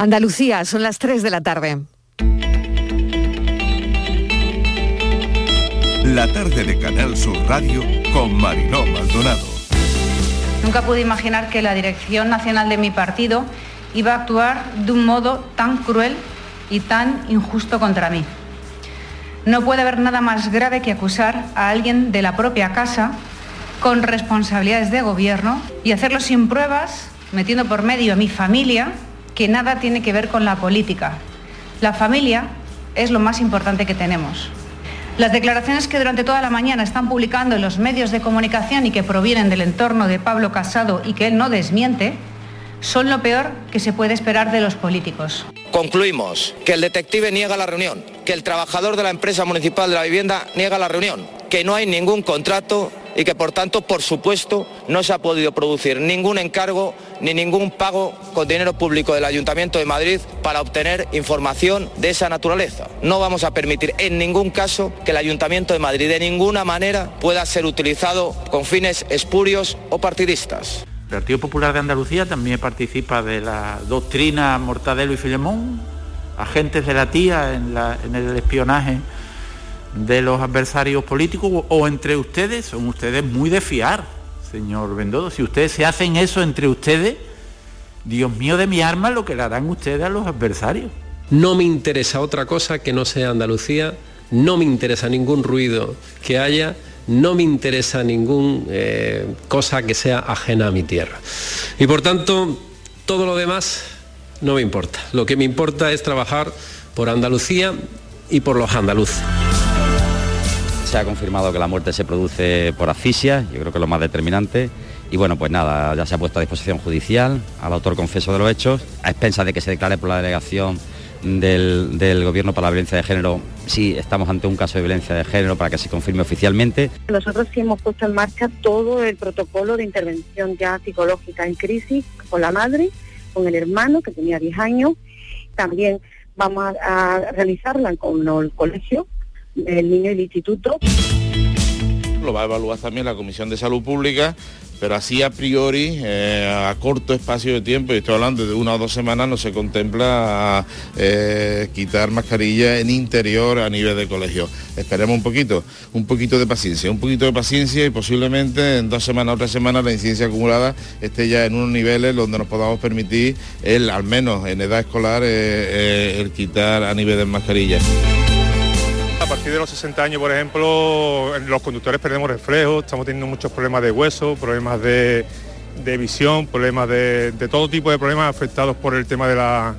Andalucía, son las 3 de la tarde. La tarde de Canal Sur Radio con Mariló Maldonado. Nunca pude imaginar que la dirección nacional de mi partido iba a actuar de un modo tan cruel y tan injusto contra mí. No puede haber nada más grave que acusar a alguien de la propia casa con responsabilidades de gobierno y hacerlo sin pruebas, metiendo por medio a mi familia, que nada tiene que ver con la política. La familia es lo más importante que tenemos. Las declaraciones que durante toda la mañana están publicando en los medios de comunicación y que provienen del entorno de Pablo Casado y que él no desmiente, son lo peor que se puede esperar de los políticos. Concluimos que el detective niega la reunión, que el trabajador de la empresa municipal de la vivienda niega la reunión, que no hay ningún contrato y que por tanto, por supuesto, no se ha podido producir ningún encargo ni ningún pago con dinero público del Ayuntamiento de Madrid para obtener información de esa naturaleza. No vamos a permitir en ningún caso que el Ayuntamiento de Madrid de ninguna manera pueda ser utilizado con fines espurios o partidistas. El Partido Popular de Andalucía también participa de la doctrina Mortadelo y Filemón, agentes de la tía en, en el espionaje de los adversarios políticos o entre ustedes, son ustedes muy de fiar, señor Bendodo. Si ustedes se hacen eso entre ustedes, Dios mío de mi arma, lo que le harán ustedes a los adversarios. No me interesa otra cosa que no sea Andalucía, no me interesa ningún ruido que haya, no me interesa ninguna eh, cosa que sea ajena a mi tierra. Y por tanto, todo lo demás no me importa. Lo que me importa es trabajar por Andalucía y por los andaluces. Se ha confirmado que la muerte se produce por asfixia, yo creo que es lo más determinante. Y bueno, pues nada, ya se ha puesto a disposición judicial al autor confeso de los hechos, a expensas de que se declare por la delegación del, Gobierno para la violencia de género si estamos ante un caso de violencia de género para que se confirme oficialmente. Nosotros sí hemos puesto en marcha todo el protocolo de intervención ya psicológica en crisis con la madre, con el hermano que tenía 10 años. También vamos a realizarla con el colegio del niño y el instituto. Lo va a evaluar también la Comisión de Salud Pública, pero así a priori, eh, a corto espacio de tiempo, y estoy hablando de una o dos semanas, no se contempla eh, quitar mascarilla en interior a nivel de colegio. Esperemos un poquito, un poquito de paciencia, un poquito de paciencia y posiblemente en dos semanas o tres semanas la incidencia acumulada esté ya en unos niveles donde nos podamos permitir, el, al menos en edad escolar, eh, el quitar a nivel de mascarilla. A partir de los 60 años, por ejemplo, los conductores perdemos reflejos, estamos teniendo muchos problemas de hueso, problemas de, visión, problemas de, todo tipo de problemas afectados por el tema de la,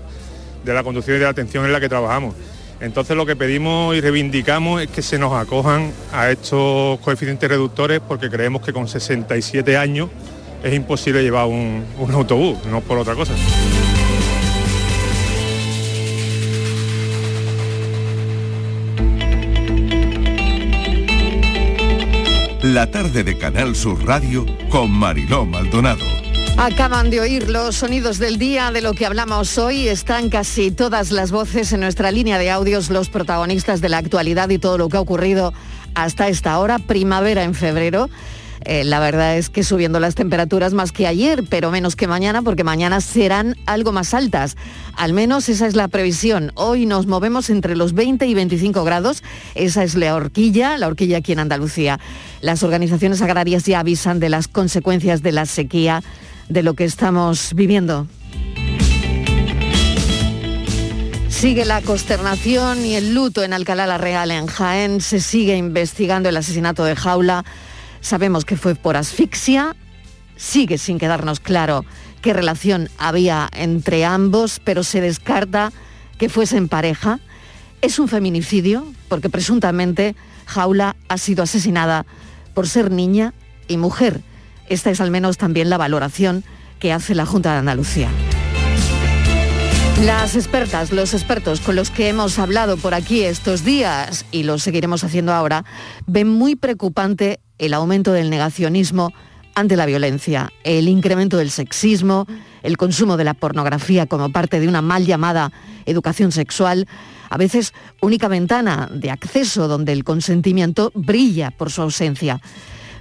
de la conducción y de la atención en la que trabajamos. Entonces lo que pedimos y reivindicamos es que se nos acojan a estos coeficientes reductores porque creemos que con 67 años es imposible llevar un, un autobús, no por otra cosa. La tarde de Canal Sur Radio con Mariló Maldonado. Acaban de oír los sonidos del día de lo que hablamos hoy. Están casi todas las voces en nuestra línea de audios, los protagonistas de la actualidad y todo lo que ha ocurrido hasta esta hora, primavera en febrero. Eh, la verdad es que subiendo las temperaturas más que ayer, pero menos que mañana, porque mañana serán algo más altas. Al menos esa es la previsión. Hoy nos movemos entre los 20 y 25 grados. Esa es la horquilla, la horquilla aquí en Andalucía. Las organizaciones agrarias ya avisan de las consecuencias de la sequía, de lo que estamos viviendo. Sigue la consternación y el luto en Alcalá la Real, en Jaén. Se sigue investigando el asesinato de Jaula. Sabemos que fue por asfixia, sigue sin quedarnos claro qué relación había entre ambos, pero se descarta que fuesen pareja. Es un feminicidio porque presuntamente Jaula ha sido asesinada por ser niña y mujer. Esta es al menos también la valoración que hace la Junta de Andalucía. Las expertas, los expertos con los que hemos hablado por aquí estos días y lo seguiremos haciendo ahora, ven muy preocupante el aumento del negacionismo ante la violencia, el incremento del sexismo, el consumo de la pornografía como parte de una mal llamada educación sexual, a veces única ventana de acceso donde el consentimiento brilla por su ausencia.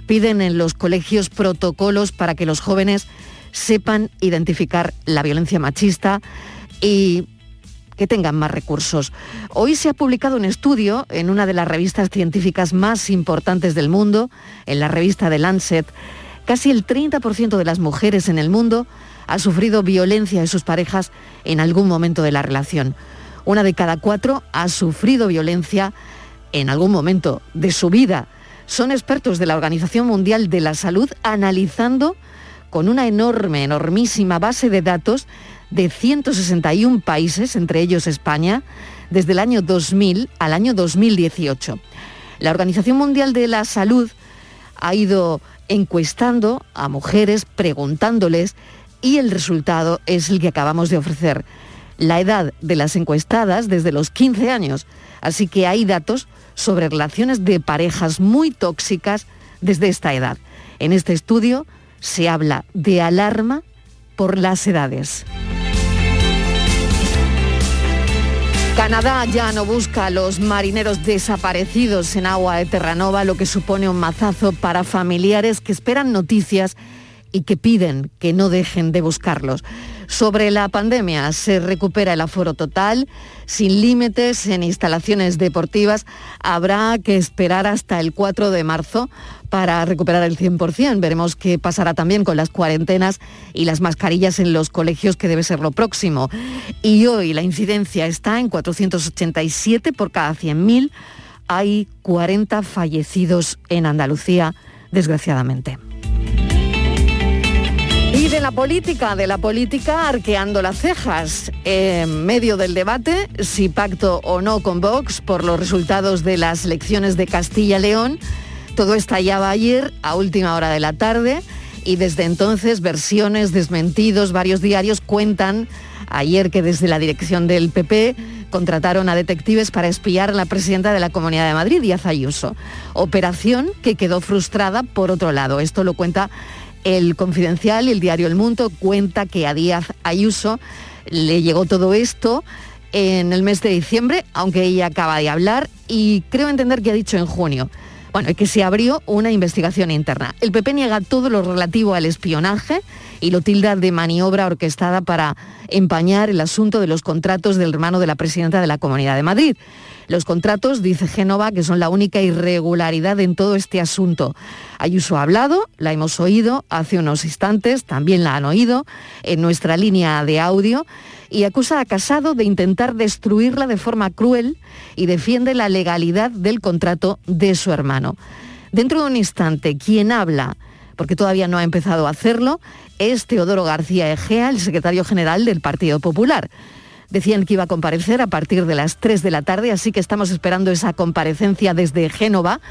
Piden en los colegios protocolos para que los jóvenes sepan identificar la violencia machista, y que tengan más recursos. Hoy se ha publicado un estudio en una de las revistas científicas más importantes del mundo, en la revista The Lancet. Casi el 30% de las mujeres en el mundo ha sufrido violencia de sus parejas en algún momento de la relación. Una de cada cuatro ha sufrido violencia en algún momento de su vida. Son expertos de la Organización Mundial de la Salud analizando con una enorme, enormísima base de datos de 161 países, entre ellos España, desde el año 2000 al año 2018. La Organización Mundial de la Salud ha ido encuestando a mujeres, preguntándoles, y el resultado es el que acabamos de ofrecer. La edad de las encuestadas desde los 15 años, así que hay datos sobre relaciones de parejas muy tóxicas desde esta edad. En este estudio se habla de alarma por las edades. Canadá ya no busca a los marineros desaparecidos en agua de Terranova, lo que supone un mazazo para familiares que esperan noticias y que piden que no dejen de buscarlos. Sobre la pandemia, se recupera el aforo total, sin límites en instalaciones deportivas. Habrá que esperar hasta el 4 de marzo para recuperar el 100%. Veremos qué pasará también con las cuarentenas y las mascarillas en los colegios, que debe ser lo próximo. Y hoy la incidencia está en 487 por cada 100.000. Hay 40 fallecidos en Andalucía, desgraciadamente. De la política, de la política arqueando las cejas, en medio del debate, si pacto o no con Vox por los resultados de las elecciones de Castilla-León, todo estallaba ayer a última hora de la tarde y desde entonces versiones, desmentidos, varios diarios cuentan ayer que desde la dirección del PP contrataron a detectives para espiar a la presidenta de la Comunidad de Madrid, Díaz Ayuso. Operación que quedó frustrada por otro lado. Esto lo cuenta el Confidencial y el diario El Mundo cuenta que a Díaz Ayuso le llegó todo esto en el mes de diciembre, aunque ella acaba de hablar, y creo entender que ha dicho en junio. Bueno, que se abrió una investigación interna. El PP niega todo lo relativo al espionaje y lo tilda de maniobra orquestada para empañar el asunto de los contratos del hermano de la presidenta de la Comunidad de Madrid. Los contratos, dice Génova, que son la única irregularidad en todo este asunto. Ayuso ha hablado, la hemos oído hace unos instantes, también la han oído en nuestra línea de audio y acusa a Casado de intentar destruirla de forma cruel y defiende la legalidad del contrato de su hermano. Dentro de un instante, quien habla, porque todavía no ha empezado a hacerlo, es Teodoro García Egea, el secretario general del Partido Popular. Decían que iba a comparecer a partir de las 3 de la tarde, así que estamos esperando esa comparecencia desde Génova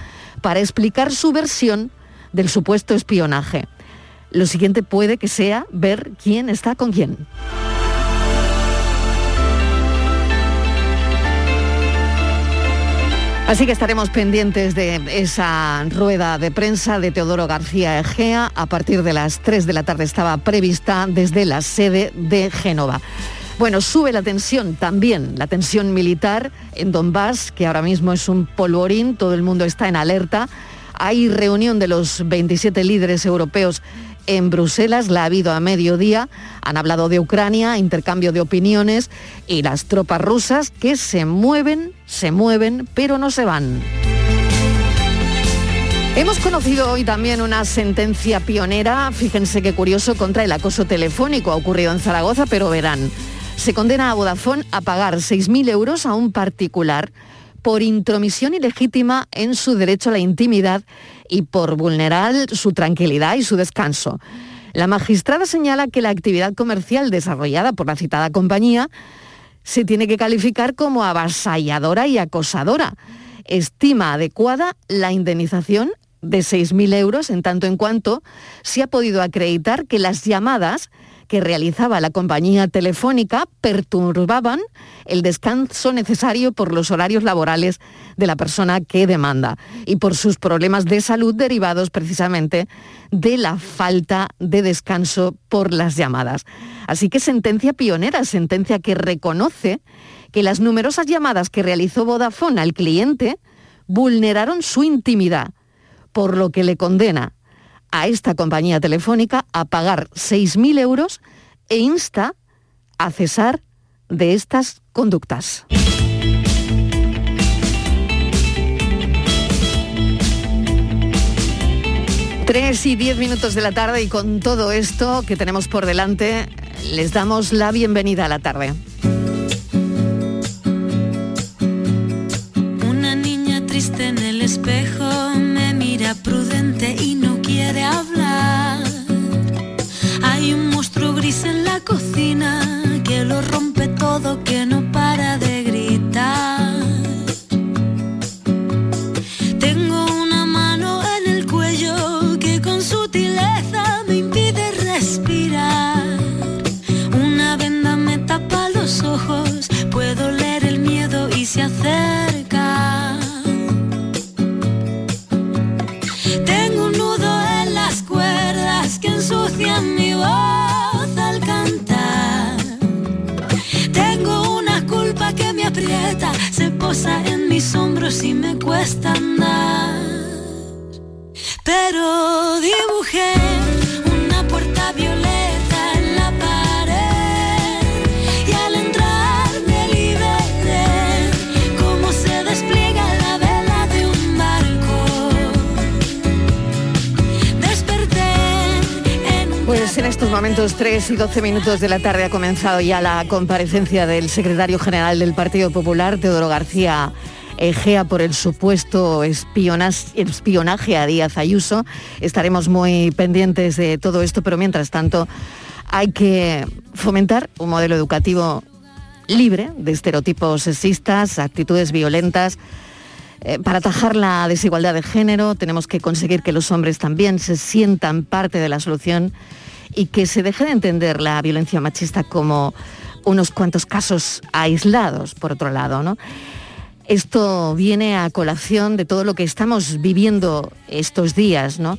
para explicar su versión del supuesto espionaje. Lo siguiente puede que sea ver quién está con quién. Así que estaremos pendientes de esa rueda de prensa de Teodoro García Egea. A partir de las 3 de la tarde estaba prevista desde la sede de Génova. Bueno, sube la tensión también, la tensión militar en Donbass, que ahora mismo es un polvorín, todo el mundo está en alerta. Hay reunión de los 27 líderes europeos en Bruselas, la ha habido a mediodía, han hablado de Ucrania, intercambio de opiniones y las tropas rusas que se mueven, se mueven, pero no se van. Hemos conocido hoy también una sentencia pionera, fíjense qué curioso, contra el acoso telefónico. Ha ocurrido en Zaragoza, pero verán se condena a Vodafone a pagar 6.000 euros a un particular por intromisión ilegítima en su derecho a la intimidad y por vulnerar su tranquilidad y su descanso. La magistrada señala que la actividad comercial desarrollada por la citada compañía se tiene que calificar como avasalladora y acosadora. Estima adecuada la indemnización de 6.000 euros en tanto en cuanto se ha podido acreditar que las llamadas que realizaba la compañía telefónica perturbaban el descanso necesario por los horarios laborales de la persona que demanda y por sus problemas de salud derivados precisamente de la falta de descanso por las llamadas. Así que sentencia pionera, sentencia que reconoce que las numerosas llamadas que realizó Vodafone al cliente vulneraron su intimidad, por lo que le condena a esta compañía telefónica a pagar 6.000 euros e insta a cesar de estas conductas. Tres y diez minutos de la tarde y con todo esto que tenemos por delante, les damos la bienvenida a la tarde. Una niña triste en el espejo me mira prudente cocina que lo rompe todo, que no mis hombros y me cuesta andar. Pero dibujé una puerta violeta en la pared y al entrar me liberé como se despliega la vela de un barco. Desperté en un Pues en estos momentos, 3 y 12 minutos de la tarde, ha comenzado ya la comparecencia del secretario general del Partido Popular, Teodoro García Egea, por el supuesto espionaje a Díaz Ayuso. Estaremos muy pendientes de todo esto, pero mientras tanto hay que fomentar un modelo educativo libre de estereotipos sexistas, actitudes violentas, eh, para atajar la desigualdad de género tenemos que conseguir que los hombres también se sientan parte de la solución y que se deje de entender la violencia machista como unos cuantos casos aislados, por otro lado. ¿no? Esto viene a colación de todo lo que estamos viviendo estos días, ¿no?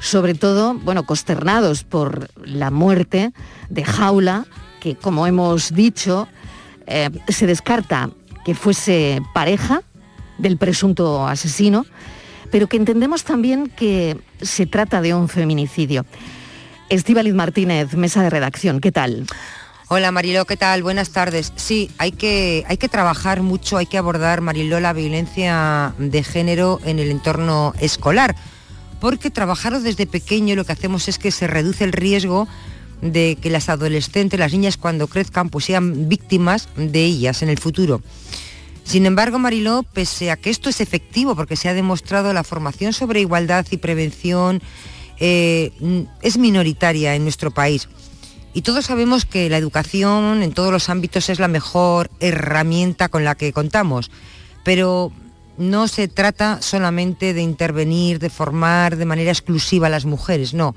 sobre todo, bueno, consternados por la muerte de Jaula, que como hemos dicho, eh, se descarta que fuese pareja del presunto asesino, pero que entendemos también que se trata de un feminicidio. Estíbaliz Martínez, mesa de redacción, ¿qué tal? Hola Mariló, ¿qué tal? Buenas tardes. Sí, hay que, hay que trabajar mucho, hay que abordar, Mariló, la violencia de género en el entorno escolar, porque trabajarlo desde pequeño lo que hacemos es que se reduce el riesgo de que las adolescentes, las niñas cuando crezcan, pues sean víctimas de ellas en el futuro. Sin embargo, Mariló, pese a que esto es efectivo, porque se ha demostrado la formación sobre igualdad y prevención eh, es minoritaria en nuestro país. Y todos sabemos que la educación en todos los ámbitos es la mejor herramienta con la que contamos, pero no se trata solamente de intervenir, de formar de manera exclusiva a las mujeres, no.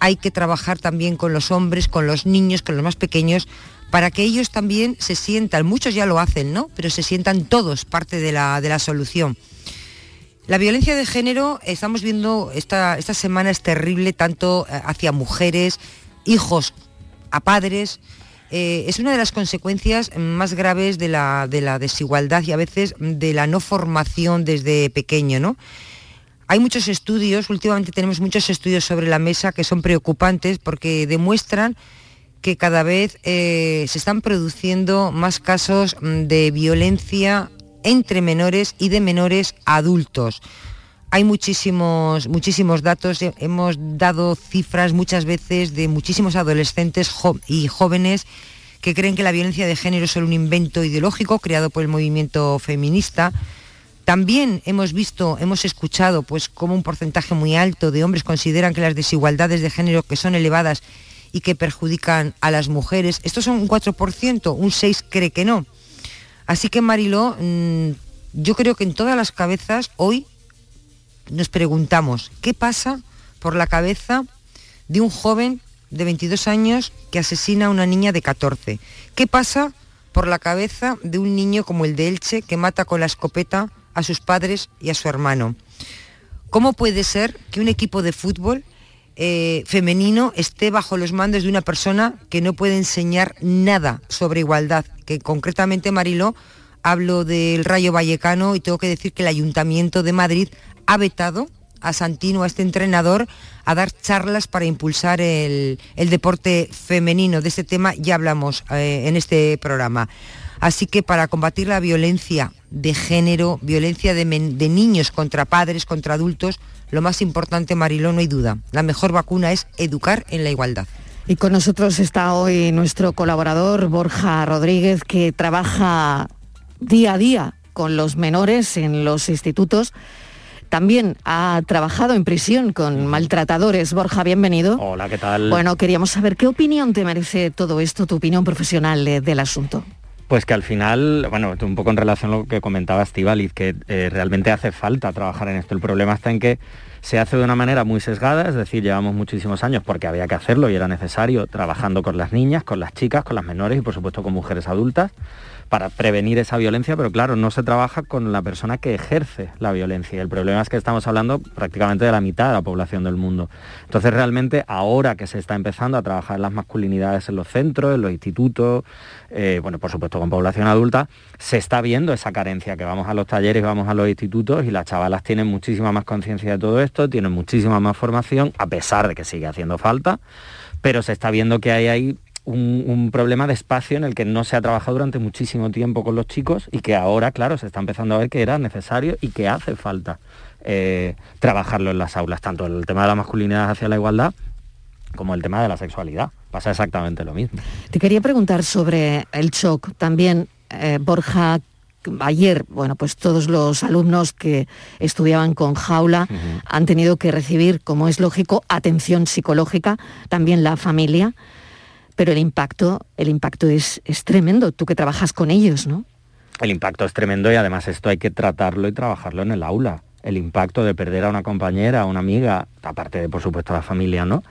Hay que trabajar también con los hombres, con los niños, con los más pequeños, para que ellos también se sientan, muchos ya lo hacen, ¿no? Pero se sientan todos parte de la, de la solución. La violencia de género, estamos viendo, esta, esta semana es terrible tanto eh, hacia mujeres, hijos a padres. Eh, es una de las consecuencias más graves de la, de la desigualdad y a veces de la no formación desde pequeño, ¿no? Hay muchos estudios, últimamente tenemos muchos estudios sobre la mesa que son preocupantes porque demuestran que cada vez eh, se están produciendo más casos de violencia entre menores y de menores adultos. Hay muchísimos, muchísimos datos, hemos dado cifras muchas veces de muchísimos adolescentes y jóvenes que creen que la violencia de género es solo un invento ideológico creado por el movimiento feminista. También hemos visto, hemos escuchado pues como un porcentaje muy alto de hombres consideran que las desigualdades de género que son elevadas y que perjudican a las mujeres, estos son un 4%, un 6 cree que no. Así que Mariló, mm, yo creo que en todas las cabezas hoy nos preguntamos, ¿qué pasa por la cabeza de un joven de 22 años que asesina a una niña de 14? ¿Qué pasa por la cabeza de un niño como el de Elche que mata con la escopeta a sus padres y a su hermano? ¿Cómo puede ser que un equipo de fútbol eh, femenino esté bajo los mandos de una persona que no puede enseñar nada sobre igualdad? Que concretamente, Mariló, hablo del Rayo Vallecano y tengo que decir que el Ayuntamiento de Madrid ha vetado a Santino, a este entrenador, a dar charlas para impulsar el, deporte femenino. De este tema ya hablamos eh, en este programa. Así que para combatir la violencia de género, violencia de, de niños contra padres, contra adultos, lo más importante, Mariló, no hay duda. La mejor vacuna es educar en la igualdad. Y con nosotros está hoy nuestro colaborador Borja Rodríguez, que trabaja día a día con los menores en los institutos. También ha trabajado en prisión con maltratadores. Borja, bienvenido. Hola, ¿qué tal? Bueno, queríamos saber qué opinión te merece todo esto, tu opinión profesional eh, del asunto. Pues que al final, bueno, un poco en relación a lo que comentaba Estivaliz, que eh, realmente hace falta trabajar en esto. El problema está en que se hace de una manera muy sesgada, es decir, llevamos muchísimos años porque había que hacerlo y era necesario, trabajando con las niñas, con las chicas, con las menores y por supuesto con mujeres adultas para prevenir esa violencia, pero claro, no se trabaja con la persona que ejerce la violencia. El problema es que estamos hablando prácticamente de la mitad de la población del mundo. Entonces realmente ahora que se está empezando a trabajar las masculinidades en los centros, en los institutos, eh, bueno, por supuesto con población adulta, se está viendo esa carencia, que vamos a los talleres, vamos a los institutos y las chavalas tienen muchísima más conciencia de todo esto, tienen muchísima más formación, a pesar de que sigue haciendo falta, pero se está viendo que hay ahí un, un problema de espacio en el que no se ha trabajado durante muchísimo tiempo con los chicos y que ahora, claro, se está empezando a ver que era necesario y que hace falta eh, trabajarlo en las aulas, tanto el tema de la masculinidad hacia la igualdad como el tema de la sexualidad. Pasa exactamente lo mismo. Te quería preguntar sobre el shock. También, eh, Borja, ayer, bueno, pues todos los alumnos que estudiaban con jaula han tenido que recibir, como es lógico, atención psicológica, también la familia. Pero el impacto, el impacto es, es tremendo. Tú que trabajas con ellos, ¿no? El impacto es tremendo y además esto hay que tratarlo y trabajarlo en el aula. El impacto de perder a una compañera, a una amiga, aparte de por supuesto a la familia, ¿no?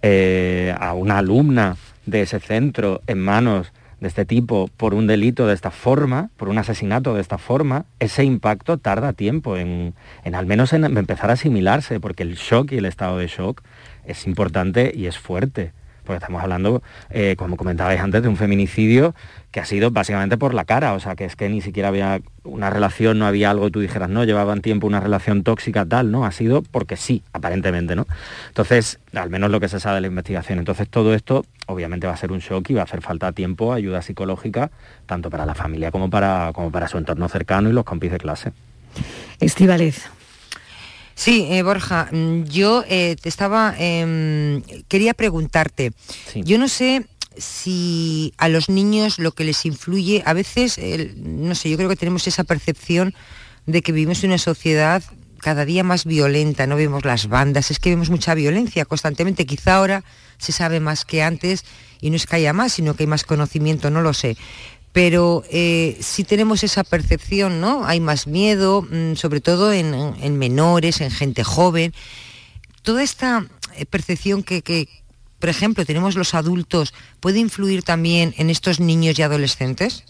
Eh, a una alumna de ese centro en manos de este tipo por un delito de esta forma, por un asesinato de esta forma, ese impacto tarda tiempo en, en al menos en empezar a asimilarse, porque el shock y el estado de shock es importante y es fuerte. Porque estamos hablando, eh, como comentabais antes, de un feminicidio que ha sido básicamente por la cara, o sea, que es que ni siquiera había una relación, no había algo, tú dijeras, no, llevaban tiempo una relación tóxica, tal, ¿no? Ha sido porque sí, aparentemente, ¿no? Entonces, al menos lo que se sabe de la investigación. Entonces, todo esto obviamente va a ser un shock y va a hacer falta tiempo, ayuda psicológica, tanto para la familia como para, como para su entorno cercano y los compis de clase. Estíbaliz. Sí, eh, Borja, mm, yo eh, te estaba, em, quería preguntarte, yo no sé si a los niños lo que les influye, a veces, no sé, yo creo que tenemos esa percepción de que vivimos en una sociedad cada día más violenta, no vemos las bandas, es que vemos mucha violencia constantemente, quizá ahora se sabe más que antes y no es que haya más, sino que hay más conocimiento, no lo sé. Pero eh, sí tenemos esa percepción, ¿no? Hay más miedo, mm, sobre todo en, en menores, en gente joven. Toda esta eh, percepción que, que, por ejemplo, tenemos los adultos, ¿puede influir también en estos niños y adolescentes?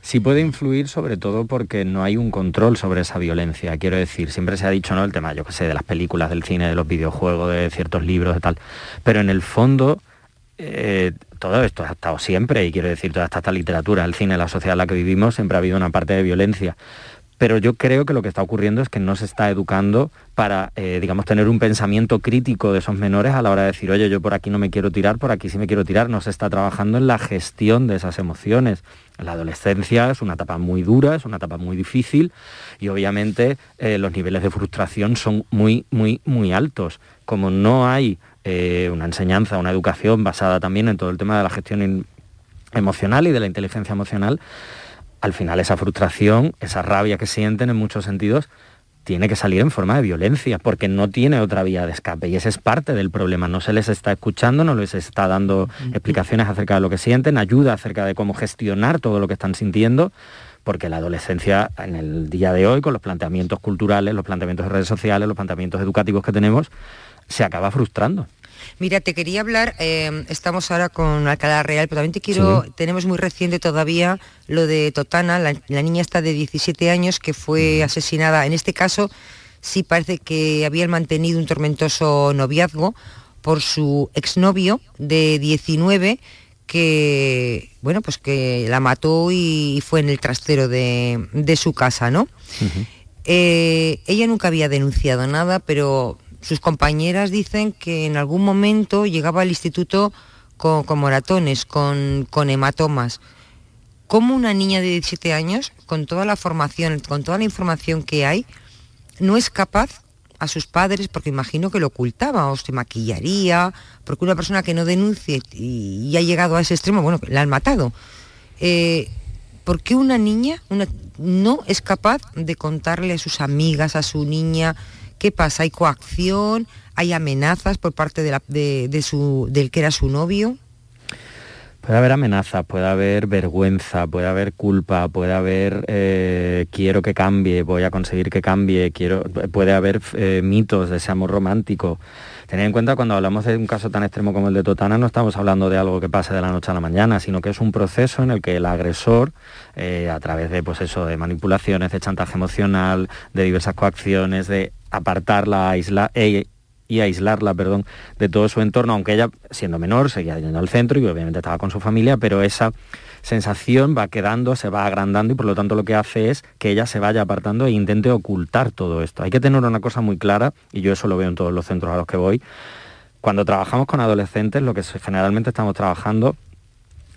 Sí puede influir sobre todo porque no hay un control sobre esa violencia. Quiero decir, siempre se ha dicho, ¿no? El tema, yo qué sé, de las películas, del cine, de los videojuegos, de ciertos libros, de tal. Pero en el fondo, eh, todo esto ha estado siempre, y quiero decir, toda esta, esta literatura, el cine, la sociedad en la que vivimos, siempre ha habido una parte de violencia. Pero yo creo que lo que está ocurriendo es que no se está educando para, eh, digamos, tener un pensamiento crítico de esos menores a la hora de decir, oye, yo por aquí no me quiero tirar, por aquí sí me quiero tirar. No se está trabajando en la gestión de esas emociones. La adolescencia es una etapa muy dura, es una etapa muy difícil y obviamente eh, los niveles de frustración son muy, muy, muy altos. Como no hay eh, una enseñanza, una educación basada también en todo el tema de la gestión emocional y de la inteligencia emocional, al final esa frustración, esa rabia que sienten en muchos sentidos, tiene que salir en forma de violencia, porque no tiene otra vía de escape y ese es parte del problema. No se les está escuchando, no les está dando explicaciones acerca de lo que sienten, ayuda acerca de cómo gestionar todo lo que están sintiendo, porque la adolescencia en el día de hoy, con los planteamientos culturales, los planteamientos de redes sociales, los planteamientos educativos que tenemos, se acaba frustrando. Mira, te quería hablar, eh, estamos ahora con Alcalá Real, pero también te quiero, Sí. tenemos muy reciente todavía lo de Totana, la, la niña está de 17 años que fue asesinada. En este caso sí parece que habían mantenido un tormentoso noviazgo por su exnovio de 19 que, bueno, pues que la mató y fue en el trastero de, de su casa, ¿no? Eh, ella nunca había denunciado nada, pero sus compañeras dicen que en algún momento llegaba al instituto con, con moratones, con, hematomas. ¿Cómo una niña de 17 años, con toda la formación, con toda la información que hay, no es capaz a sus padres, porque imagino que lo ocultaba o se maquillaría, porque una persona que no denuncie y, y ha llegado a ese extremo, bueno, la han matado. Eh, ¿Por qué una niña una- no es capaz de contarle a sus amigas, a su niña, qué pasa? ¿Hay coacción? ¿Hay amenazas por parte de la- de- su, del que era su novio? Puede haber amenazas, puede haber vergüenza, puede haber culpa, puede haber eh, quiero que cambie, voy a conseguir que cambie, quiero, puede haber eh, mitos de ese amor romántico. Tened en cuenta cuando hablamos de un caso tan extremo como el de Totana, no estamos hablando de algo que pase de la noche a la mañana, sino que es un proceso en el que el agresor, eh, a través de pues eso, de manipulaciones, de chantaje emocional, de diversas coacciones, de apartarla, aislar, y aislarla, perdón, de todo su entorno, aunque ella, siendo menor, seguía yendo al centro y obviamente estaba con su familia, pero esa sensación va quedando, se va agrandando y por lo tanto lo que hace es que ella se vaya apartando e intente ocultar todo esto. Hay que tener una cosa muy clara, y yo eso lo veo en todos los centros a los que voy, cuando trabajamos con adolescentes, lo que generalmente estamos trabajando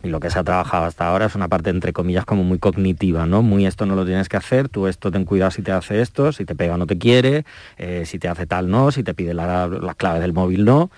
y lo que se ha trabajado hasta ahora es una parte entre comillas como muy cognitiva, ¿no? Muy esto no lo tienes que hacer, tú esto ten cuidado si te hace esto, si te pega no te quiere, eh, si te hace tal no, si te pide la- las claves del móvil no.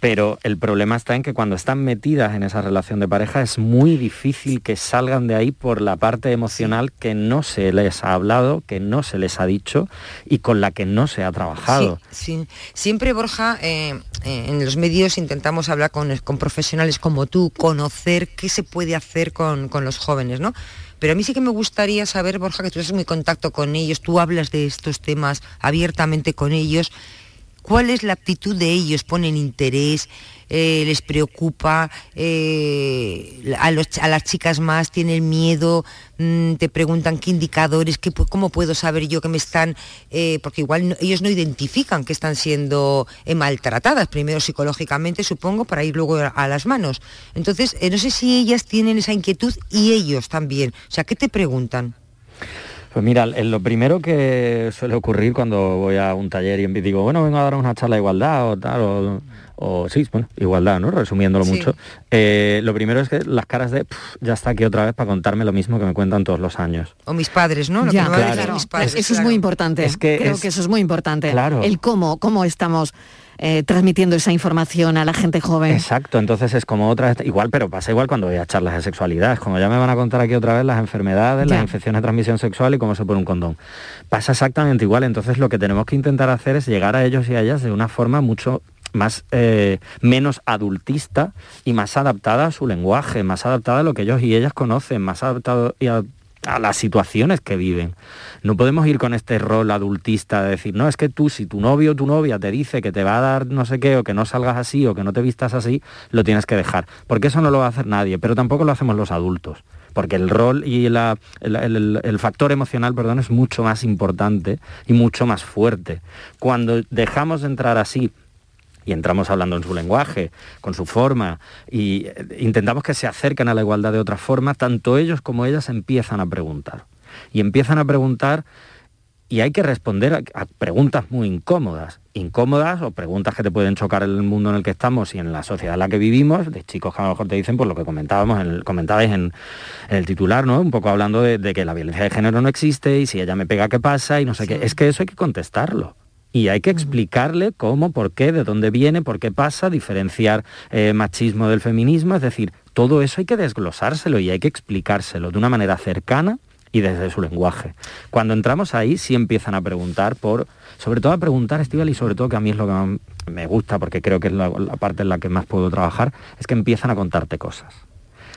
Pero el problema está en que cuando están metidas en esa relación de pareja es muy difícil que salgan de ahí por la parte emocional que no se les ha hablado, que no se les ha dicho y con la que no se ha trabajado. Sí, sí. Siempre, Borja, eh, eh, en los medios intentamos hablar con, con profesionales como tú, conocer qué se puede hacer con, con los jóvenes, ¿no? Pero a mí sí que me gustaría saber, Borja, que tú estás muy en contacto con ellos, tú hablas de estos temas abiertamente con ellos. ¿Cuál es la actitud de ellos? ¿Ponen interés? Eh, ¿Les preocupa? Eh, a, las chicas más tienen miedo? Mm, ¿Te preguntan qué indicadores? ¿Cómo puedo saber yo que me están...? eh, porque igual no- ellos no identifican que están siendo maltratadas, primero psicológicamente, supongo, para ir luego a, a las manos. Entonces, no sé si ellas tienen esa inquietud y ellos también. O sea, ¿qué te preguntan? Pues mira, en lo primero que suele ocurrir cuando voy a un taller y digo, bueno, vengo a dar una charla de igualdad o tal, o, o sí, bueno, igualdad, ¿no? Resumiéndolo Sí. mucho. eh, lo primero es que las caras de, "Puf, ya está aquí otra vez para contarme lo mismo que me cuentan todos los años. O mis padres, ¿no? Lo Ya, que a claro. decir mis padres. Eso es claro. muy importante. Es que Creo es- que eso es muy importante. Claro. El cómo, cómo estamos eh, transmitiendo esa información a la gente joven. Exacto, entonces es como otra igual, pero pasa igual cuando voy a charlas de sexualidad, es como ya me van a contar aquí otra vez las enfermedades, Ya. las infecciones de transmisión sexual y cómo se pone un condón. Pasa exactamente igual, entonces lo que tenemos que intentar hacer es llegar a ellos y a ellas de una forma mucho más eh, menos adultista y más adaptada a su lenguaje, más adaptada a lo que ellos y ellas conocen, más adaptado y a las situaciones que viven. No podemos ir con este rol adultista de decir, no, es que tú, si tu novio o tu novia te dice que te va a dar no sé qué, o que no salgas así, o que no te vistas así, lo tienes que dejar. Porque eso no lo va a hacer nadie, pero tampoco lo hacemos los adultos. Porque el rol y el, el- el factor emocional perdón, es mucho más importante y mucho más fuerte. Cuando dejamos de entrar así y entramos hablando en su lenguaje, con su forma, y eh, intentamos que se acerquen a la igualdad de otra forma, tanto ellos como ellas empiezan a preguntar. Y empiezan a preguntar y hay que responder a, a preguntas muy incómodas. Incómodas o preguntas que te pueden chocar en el mundo en el que estamos y en la sociedad en la que vivimos, de chicos que a lo mejor te dicen pues lo que comentábamos, en el- comentabais en, en el titular, ¿no? Un poco hablando de, de que la violencia de género no existe y si ella me pega, ¿qué pasa? Y no sé qué. Es que eso hay que contestarlo. Y hay que explicarle cómo, por qué, de dónde viene, por qué pasa, diferenciar eh, machismo del feminismo, es decir, todo eso hay que desglosárselo y hay que explicárselo de una manera cercana y desde su lenguaje. Cuando entramos ahí sí empiezan a preguntar por, sobre todo a preguntar, Estival, y sobre todo que a mí es lo que más me gusta, porque creo que es la, parte en la que más puedo trabajar, es que empiezan a contarte cosas.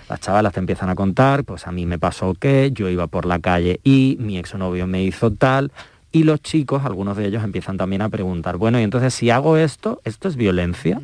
Las chavalas te empiezan a contar, pues a mí me pasó que yo iba por la calle y mi exnovio me hizo tal, y los chicos, algunos de ellos empiezan también a preguntar, bueno, y entonces si hago esto, ¿esto es violencia?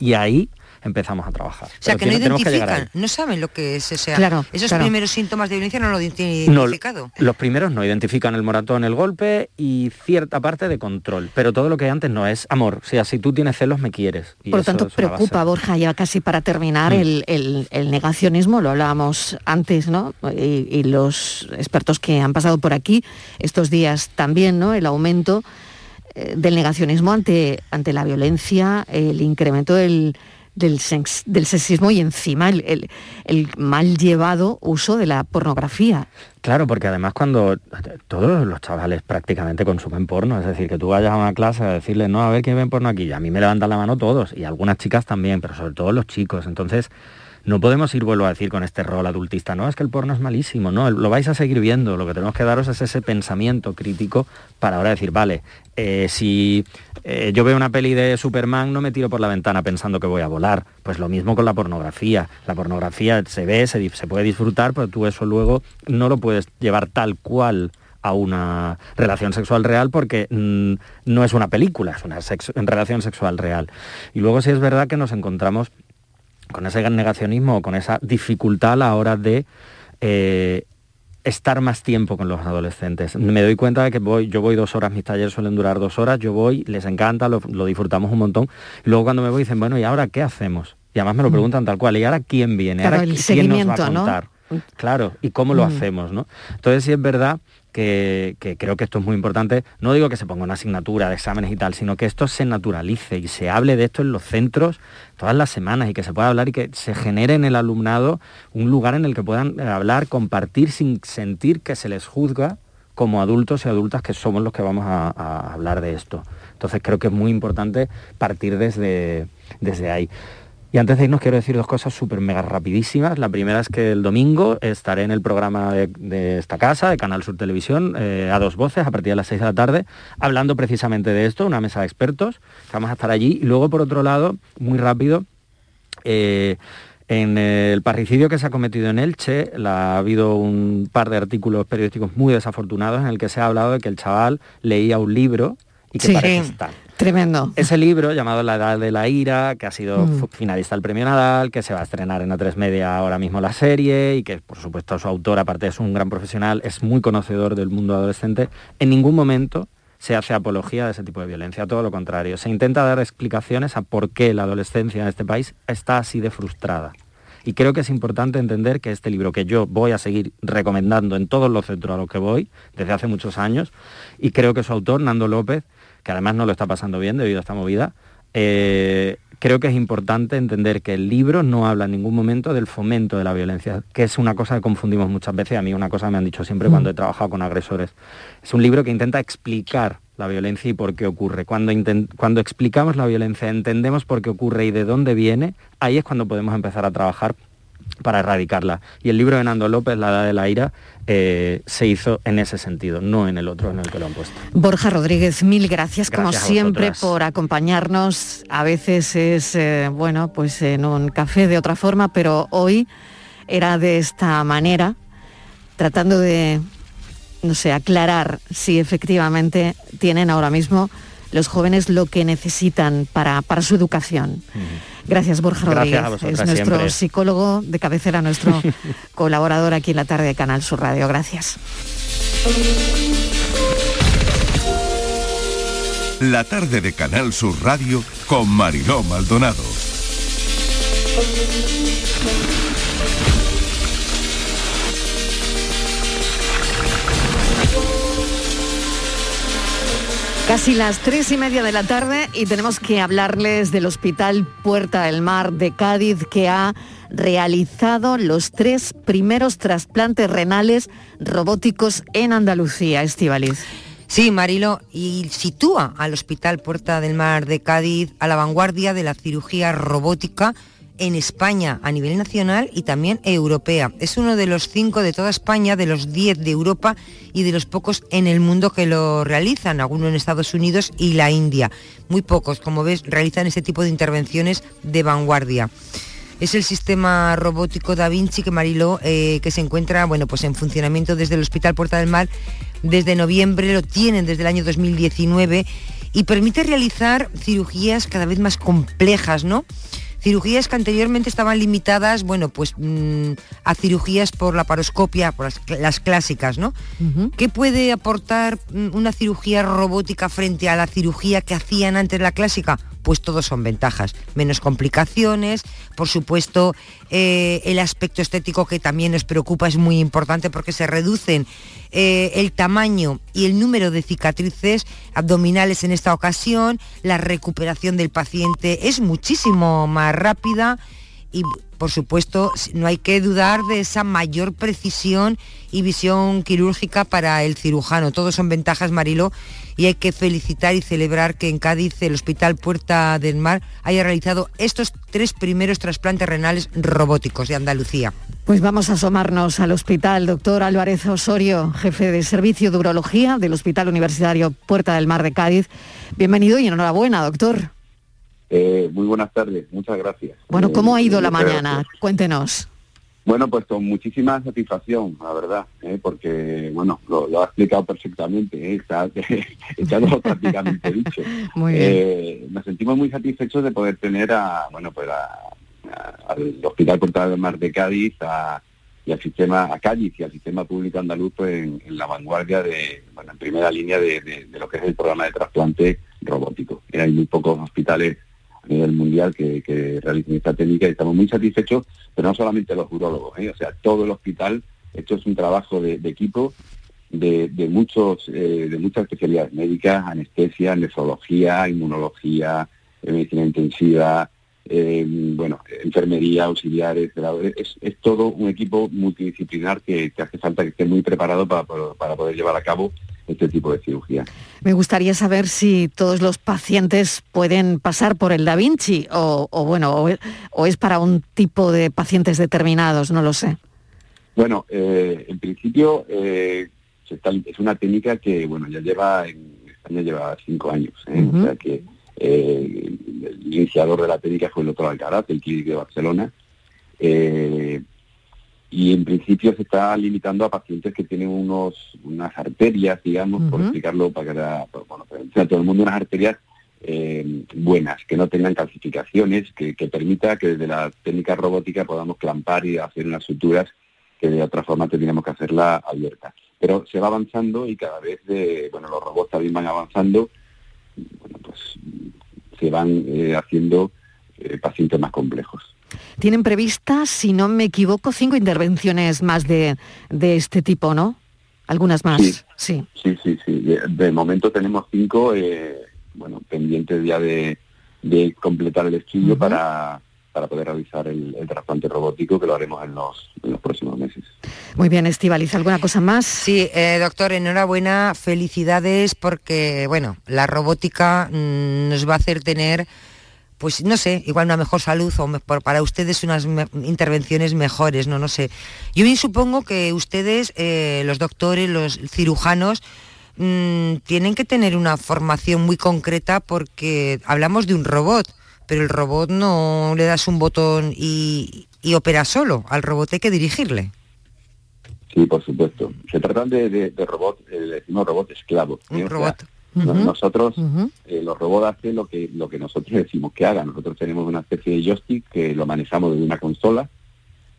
Y ahí empezamos a trabajar. O sea, Pero que no que identifican, no saben lo que es ese. Claro, Esos claro. primeros síntomas de violencia no lo tienen No, identificado. los primeros no identifican el moratón, el golpe y cierta parte de control, pero todo lo que hay antes no es amor. O sea, si tú tienes celos, me quieres. Y Por lo tanto, preocupa, Borja, ya casi para terminar, Mm. el, el- el negacionismo, lo hablábamos antes, ¿no? Y, y los expertos que han pasado por aquí estos días también, ¿no? El aumento eh, del negacionismo ante, ante la violencia, el incremento del, del, del sexismo y encima el mal llevado uso de la pornografía. Claro, porque además cuando todos los chavales prácticamente consumen porno, es decir, que tú vayas a una clase a decirle, no, a ver quién ven porno aquí, y a mí me levantan la mano todos, y algunas chicas también, pero sobre todo los chicos. Entonces, no podemos ir, vuelvo a decir, con este rol adultista, no, es que el porno es malísimo, no, lo vais a seguir viendo, lo que tenemos que daros es ese pensamiento crítico para ahora decir, vale, eh, si eh, yo veo una peli de Superman, no me tiro por la ventana pensando que voy a volar, pues lo mismo con la pornografía, la pornografía se ve, se, se puede disfrutar, pero tú eso luego no lo puedes llevar tal cual a una relación sexual real porque mm, no es una película, es una relación sexual real. Y luego sí es verdad que nos encontramos con ese negacionismo o con esa dificultad a la hora de eh, estar más tiempo con los adolescentes. Me doy cuenta de que voy, yo voy dos horas, mis talleres suelen durar dos horas, yo voy, les encanta, lo, lo disfrutamos un montón. Y luego cuando me voy dicen, bueno, ¿y ahora qué hacemos? Y además me lo preguntan tal cual, ¿y ahora quién viene? Claro, ¿Ahora el quién nos va a ¿no? contar? Claro, ¿y cómo lo Mm. hacemos? ¿no? Entonces sí es verdad que, creo que esto es muy importante. No digo que se ponga una asignatura de exámenes y tal, sino que esto se naturalice y se hable de esto en los centros todas las semanas y que se pueda hablar y que se genere en el alumnado un lugar en el que puedan eh, hablar, compartir sin sentir que se les juzga como adultos y adultas que somos los que vamos a, a hablar de esto. Entonces creo que es muy importante partir desde, desde ahí. Y antes de irnos quiero decir dos cosas súper mega rapidísimas. La primera es que el domingo estaré en el programa de, esta casa, de Canal Sur Televisión, eh, a dos voces, a partir de las seis de la tarde, hablando precisamente de esto, una mesa de expertos, vamos a estar allí. Y luego, por otro lado, muy rápido, eh, en el parricidio que se ha cometido en Elche, ha habido un par de artículos periodísticos muy desafortunados en el que se ha hablado de que el chaval leía un libro y que Sí. Tremendo. Ese libro llamado La Edad de la Ira, que ha sido Mm. finalista del premio Nadal, que se va a estrenar en A3 Media ahora mismo la serie y que por supuesto su autor, aparte es un gran profesional, es muy conocedor del mundo adolescente, en ningún momento se hace apología de ese tipo de violencia, todo lo contrario. Se intenta dar explicaciones a por qué la adolescencia en este país está así de frustrada. Y creo que es importante entender que este libro que yo voy a seguir recomendando en todos los centros a los que voy desde hace muchos años, y creo que su autor, Nando López, que además no lo está pasando bien debido a esta movida, eh, creo que es importante entender que el libro no habla en ningún momento del fomento de la violencia, que es una cosa que confundimos muchas veces, a mí una cosa que me han dicho siempre cuando he trabajado con agresores. Es un libro que intenta explicar la violencia y por qué ocurre. Cuando, cuando explicamos la violencia, entendemos por qué ocurre y de dónde viene, ahí es cuando podemos empezar a trabajar para erradicarla. Y el libro de Nando López, La Edad de la Ira, eh, se hizo en ese sentido, no en el otro en el que lo han puesto. Borja Rodríguez, mil gracias, como Gracias siempre por acompañarnos. A veces es, eh, bueno, pues en un café de otra forma, pero hoy era de esta manera, tratando de, no sé, aclarar si efectivamente tienen ahora mismo los jóvenes lo que necesitan para, para su educación. Gracias, Borja Gracias Rodríguez. a vosotras es nuestro siempre. psicólogo de cabecera, nuestro colaborador aquí en la tarde de Canal Sur Radio. Gracias. La tarde de Canal Sur Radio con Mariló Maldonado. Casi las tres y media de la tarde y tenemos que hablarles del Hospital Puerta del Mar de Cádiz que ha realizado los tres primeros trasplantes renales robóticos en Andalucía, Estivaliz. Sí, Marilo, y sitúa al Hospital Puerta del Mar de Cádiz a la vanguardia de la cirugía robótica en España a nivel nacional y también europea. Es uno de los cinco de toda España, de los diez de Europa y de los pocos en el mundo que lo realizan, algunos en Estados Unidos y la India. Muy pocos, como ves, realizan este tipo de intervenciones de vanguardia. Es el sistema robótico Da Vinci que Mariló, eh, que se encuentra bueno, pues en funcionamiento desde el Hospital Puerta del Mar desde noviembre, lo tienen desde el año 2019 y permite realizar cirugías cada vez más complejas, ¿no? Cirugías que anteriormente estaban limitadas, bueno, pues mm, a cirugías por la paroscopia, por las, las clásicas, ¿no? ¿Qué puede aportar mm, una cirugía robótica frente a la cirugía que hacían antes la clásica? Pues todos son ventajas. Menos complicaciones, por supuesto, eh, el aspecto estético que también nos preocupa es muy importante porque se reducen eh, el tamaño y el número de cicatrices abdominales en esta ocasión, la recuperación del paciente es muchísimo más rápida y por supuesto no hay que dudar de esa mayor precisión y visión quirúrgica para el cirujano. Todos son ventajas, Marilo, y hay que felicitar y celebrar que en Cádiz el Hospital Puerta del Mar haya realizado estos tres primeros trasplantes renales robóticos de Andalucía. Pues vamos a asomarnos al hospital. Doctor Álvarez Osorio, jefe de servicio de urología del Hospital Universitario Puerta del Mar de Cádiz. Bienvenido y enhorabuena, doctor. Eh, muy buenas tardes, muchas gracias. Bueno, ¿cómo ha Eh, ido la mañana? Cuéntenos. Bueno, pues con muchísima satisfacción, la verdad, ¿eh? porque, bueno, lo, lo ha explicado perfectamente, ¿eh? está, está todo prácticamente dicho. Muy bien. Eh, nos sentimos muy satisfechos de poder tener a, bueno, pues a- a- al Hospital Puerta del Mar de Cádiz a- y al sistema, a Cádiz y al sistema público andaluz pues, en, en la vanguardia de, bueno, en primera línea de, de- de lo que es el programa de trasplante robótico. Eh, Hay muy pocos hospitales a nivel mundial que, que realicen esta técnica y estamos muy satisfechos, pero no solamente los urólogos, ¿eh? o sea, todo el hospital, esto es un trabajo de, equipo de, muchos eh, de muchas especialidades médicas, anestesia, nefrología, inmunología, eh, medicina intensiva, eh, bueno, enfermería, auxiliares, es, es todo un equipo multidisciplinar que, que hace falta que esté muy preparado para, para poder llevar a cabo este tipo de cirugía. Me gustaría saber si todos los pacientes pueden pasar por el Da Vinci o, o bueno, o, o es para un tipo de pacientes determinados, no lo sé. Bueno, eh, en principio eh, es una técnica que bueno ya lleva en España lleva cinco años, ¿eh? o sea que eh, el iniciador de la técnica fue el doctor Alcaraz, del Clínic de Barcelona, y en principio se está limitando a pacientes que tienen unos unas arterias, digamos, por explicarlo para que para- bueno, para todo el mundo unas arterias eh, buenas, que no tengan calcificaciones, que, que permita que desde la técnica robótica podamos clampar y hacer unas suturas que de otra forma tendríamos que hacerla abierta. Pero se va avanzando y cada vez, de, bueno, los robots también van avanzando, bueno, pues se van eh, haciendo eh, pacientes más complejos. Tienen previstas, si no me equivoco, cinco intervenciones más de, de este tipo, ¿no? Algunas más. Sí. sí. Sí, sí, sí. De, de momento tenemos cinco, eh, bueno, pendientes ya de, de completar el estudio para, para poder realizar el, el trasplante robótico, que lo haremos en los, en los próximos meses. Muy bien, Estivaliz, ¿alguna cosa más? Sí, eh, doctor, enhorabuena, felicidades porque, bueno, la robótica mm, nos va a hacer tener, pues no sé, igual una mejor salud o me- para ustedes unas me- intervenciones mejores, no, no sé. Yo bien supongo que ustedes, eh, los doctores, los cirujanos, mm, tienen que tener una formación muy concreta porque hablamos de un robot, pero el robot no le das un botón y, y opera solo, al robot hay que dirigirle. Sí, por supuesto. Se tratan de, de, de robots, eh, le decimos esclavos. ¿eh? Un O sea, Nosotros, eh, los robots hacen lo que, lo que nosotros decimos que hagan. Nosotros tenemos una especie de joystick que lo manejamos desde una consola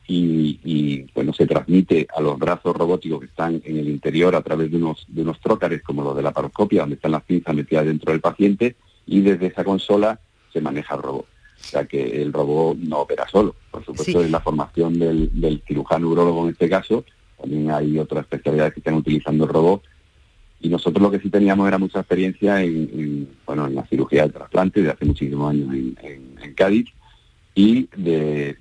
y, y, bueno, se transmite a los brazos robóticos que están en el interior a través de unos, de unos trócares como los de la paroscopia, donde están las pinzas metidas dentro del paciente y desde esa consola se maneja el robot. O sea que el robot no opera solo. Por supuesto, Sí. es la formación del, del cirujano urólogo en este caso. También hay otras especialidades que están utilizando el robot. Y nosotros lo que sí teníamos era mucha experiencia en, en, bueno, en la cirugía de trasplante de hace muchísimos años en, Cádiz y de-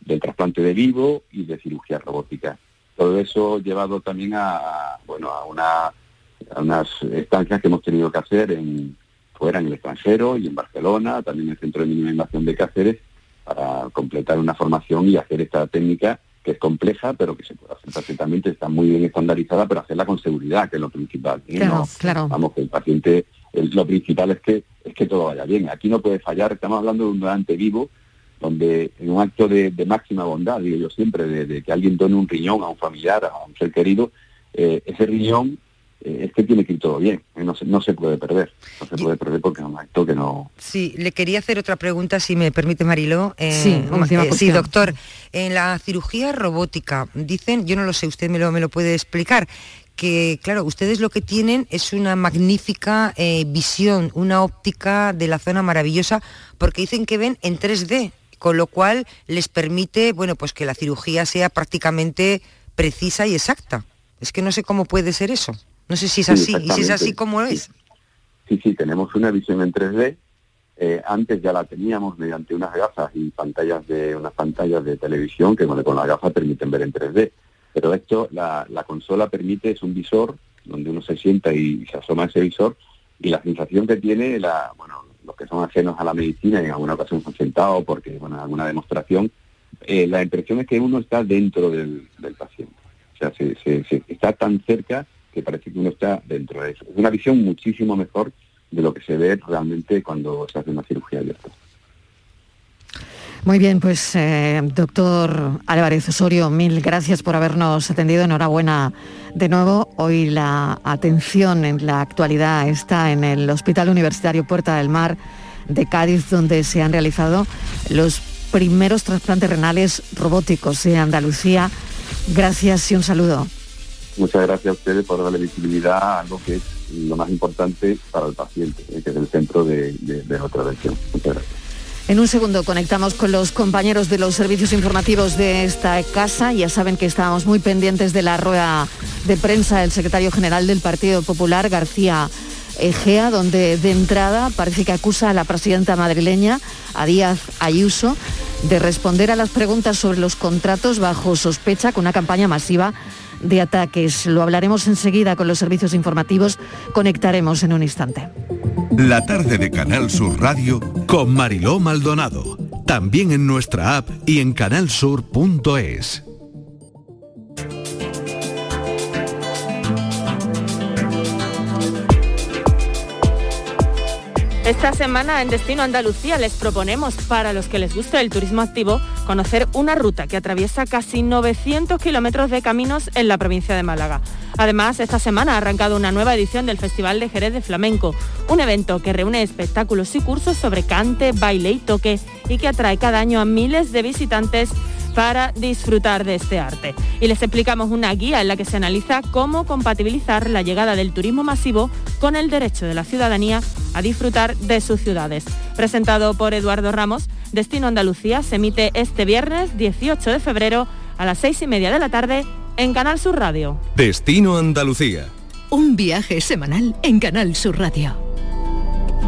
del, trasplante de vivo y de cirugía robótica. Todo eso llevado también a, bueno, a, una, a unas estancias que hemos tenido que hacer fuera en el extranjero y en Barcelona, también en el Centro de Mínima de Cáceres, para completar una formación y hacer esta técnica que es compleja, pero que se puede hacer perfectamente, está muy bien estandarizada, pero hacerla con seguridad, que es lo principal. ¿eh? Claro, No, claro. Vamos, que el paciente, el- lo principal es que es que todo vaya bien. Aquí no puede fallar, estamos hablando de un donante vivo, donde en un acto de, de máxima bondad, digo yo siempre, de, de que alguien done un riñón a un familiar, a un ser querido, eh, ese riñón es que tiene que ir todo bien, eh, no se, no se puede perder, no se puede perder porque es un acto que no... Sí, le quería hacer otra pregunta, si me permite Mariló. Eh, Sí, sí, cuestión. doctor. En la cirugía robótica, dicen, yo no lo sé, usted me lo, me lo puede explicar, que claro, ustedes lo que tienen es una magnífica eh, visión, una óptica de la zona maravillosa, porque dicen que ven en 3D, con lo cual les permite, bueno, pues que la cirugía sea prácticamente precisa y exacta. Es que no sé cómo puede ser eso. No sé si es Sí, así, y si es así, ¿cómo es? Sí, sí, tenemos una visión en 3D. eh, antes ya la teníamos mediante unas gafas y pantallas de unas pantallas de televisión que bueno, con las gafas permiten ver en 3D. Pero esto, la, la consola permite, es un visor donde uno se sienta y se asoma a ese visor y la sensación que tiene, la, bueno, los que son ajenos a la medicina y en alguna ocasión se han sentado porque, bueno, en alguna demostración, eh, la impresión es que uno está dentro del, del paciente. O sea, se, se- se- está tan cerca que parece que uno está dentro de eso. Es una visión muchísimo mejor de lo que se ve realmente cuando se hace una cirugía abierta. Muy bien, pues eh, doctor Álvarez Osorio, mil gracias por habernos atendido. Enhorabuena de nuevo. Hoy la atención en la actualidad está en el Hospital Universitario Puerta del Mar de Cádiz, donde se han realizado los primeros trasplantes renales robóticos de Andalucía. Gracias y un saludo. Muchas gracias a ustedes por darle visibilidad a algo que es lo más importante para el paciente, eh, que es el centro de, de- de. Muchas gracias. En un segundo conectamos con los compañeros de los servicios informativos de esta casa. Ya saben que estábamos muy pendientes de la rueda de prensa del secretario general del Partido Popular, García Egea, donde de entrada parece que acusa a la presidenta madrileña, a Díaz Ayuso, de responder a las preguntas sobre los contratos bajo sospecha con una campaña masiva de ataques. Lo hablaremos enseguida con los servicios informativos. Conectaremos en un instante. La tarde de Canal Sur Radio con Mariló Maldonado. También en nuestra app y en canalsur.es. Esta semana en Destino Andalucía les proponemos, para los que les guste el turismo activo, conocer una ruta que atraviesa casi 900 kilómetros de caminos en la provincia de Málaga. Además, esta semana ha arrancado una nueva edición del Festival de Jerez de Flamenco, un evento que reúne espectáculos y cursos sobre cante, baile y toque y que atrae cada año a miles de visitantes para disfrutar de este arte. Y les explicamos una guía en la que se analiza cómo compatibilizar la llegada del turismo masivo con el derecho de la ciudadanía a disfrutar de sus ciudades. Presentado por Eduardo Ramos, Destino Andalucía se emite este viernes 18 de febrero a las seis y media de la tarde en Canal Sur Radio. Destino Andalucía. Un viaje semanal en Canal Sur Radio.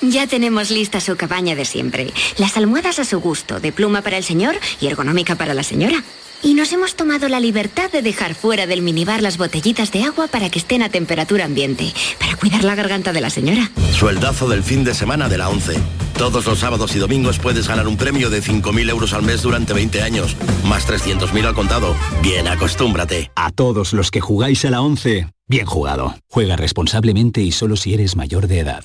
Ya tenemos lista su cabaña de siempre. Las almohadas a su gusto, de pluma para el señor y ergonómica para la señora. Y nos hemos tomado la libertad de dejar fuera del minibar las botellitas de agua para que estén a temperatura ambiente, para cuidar la garganta de la señora. Sueldazo del fin de semana de la 11. Todos los sábados y domingos puedes ganar un premio de 5.000 euros al mes durante 20 años, más 300.000 al contado. Bien, acostúmbrate. A todos los que jugáis a la 11, bien jugado. Juega responsablemente y solo si eres mayor de edad.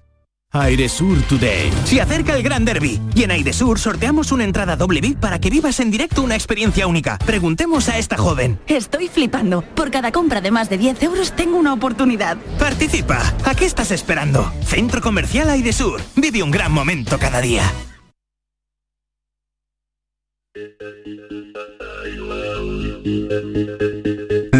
Airesur Today. Se acerca el Gran Derby y en Airesur sorteamos una entrada doble VIP para que vivas en directo una experiencia única. Preguntemos a esta joven. Estoy flipando. Por cada compra de más de 10 euros tengo una oportunidad. Participa. ¿A qué estás esperando? Centro Comercial Airesur. Vive un gran momento cada día.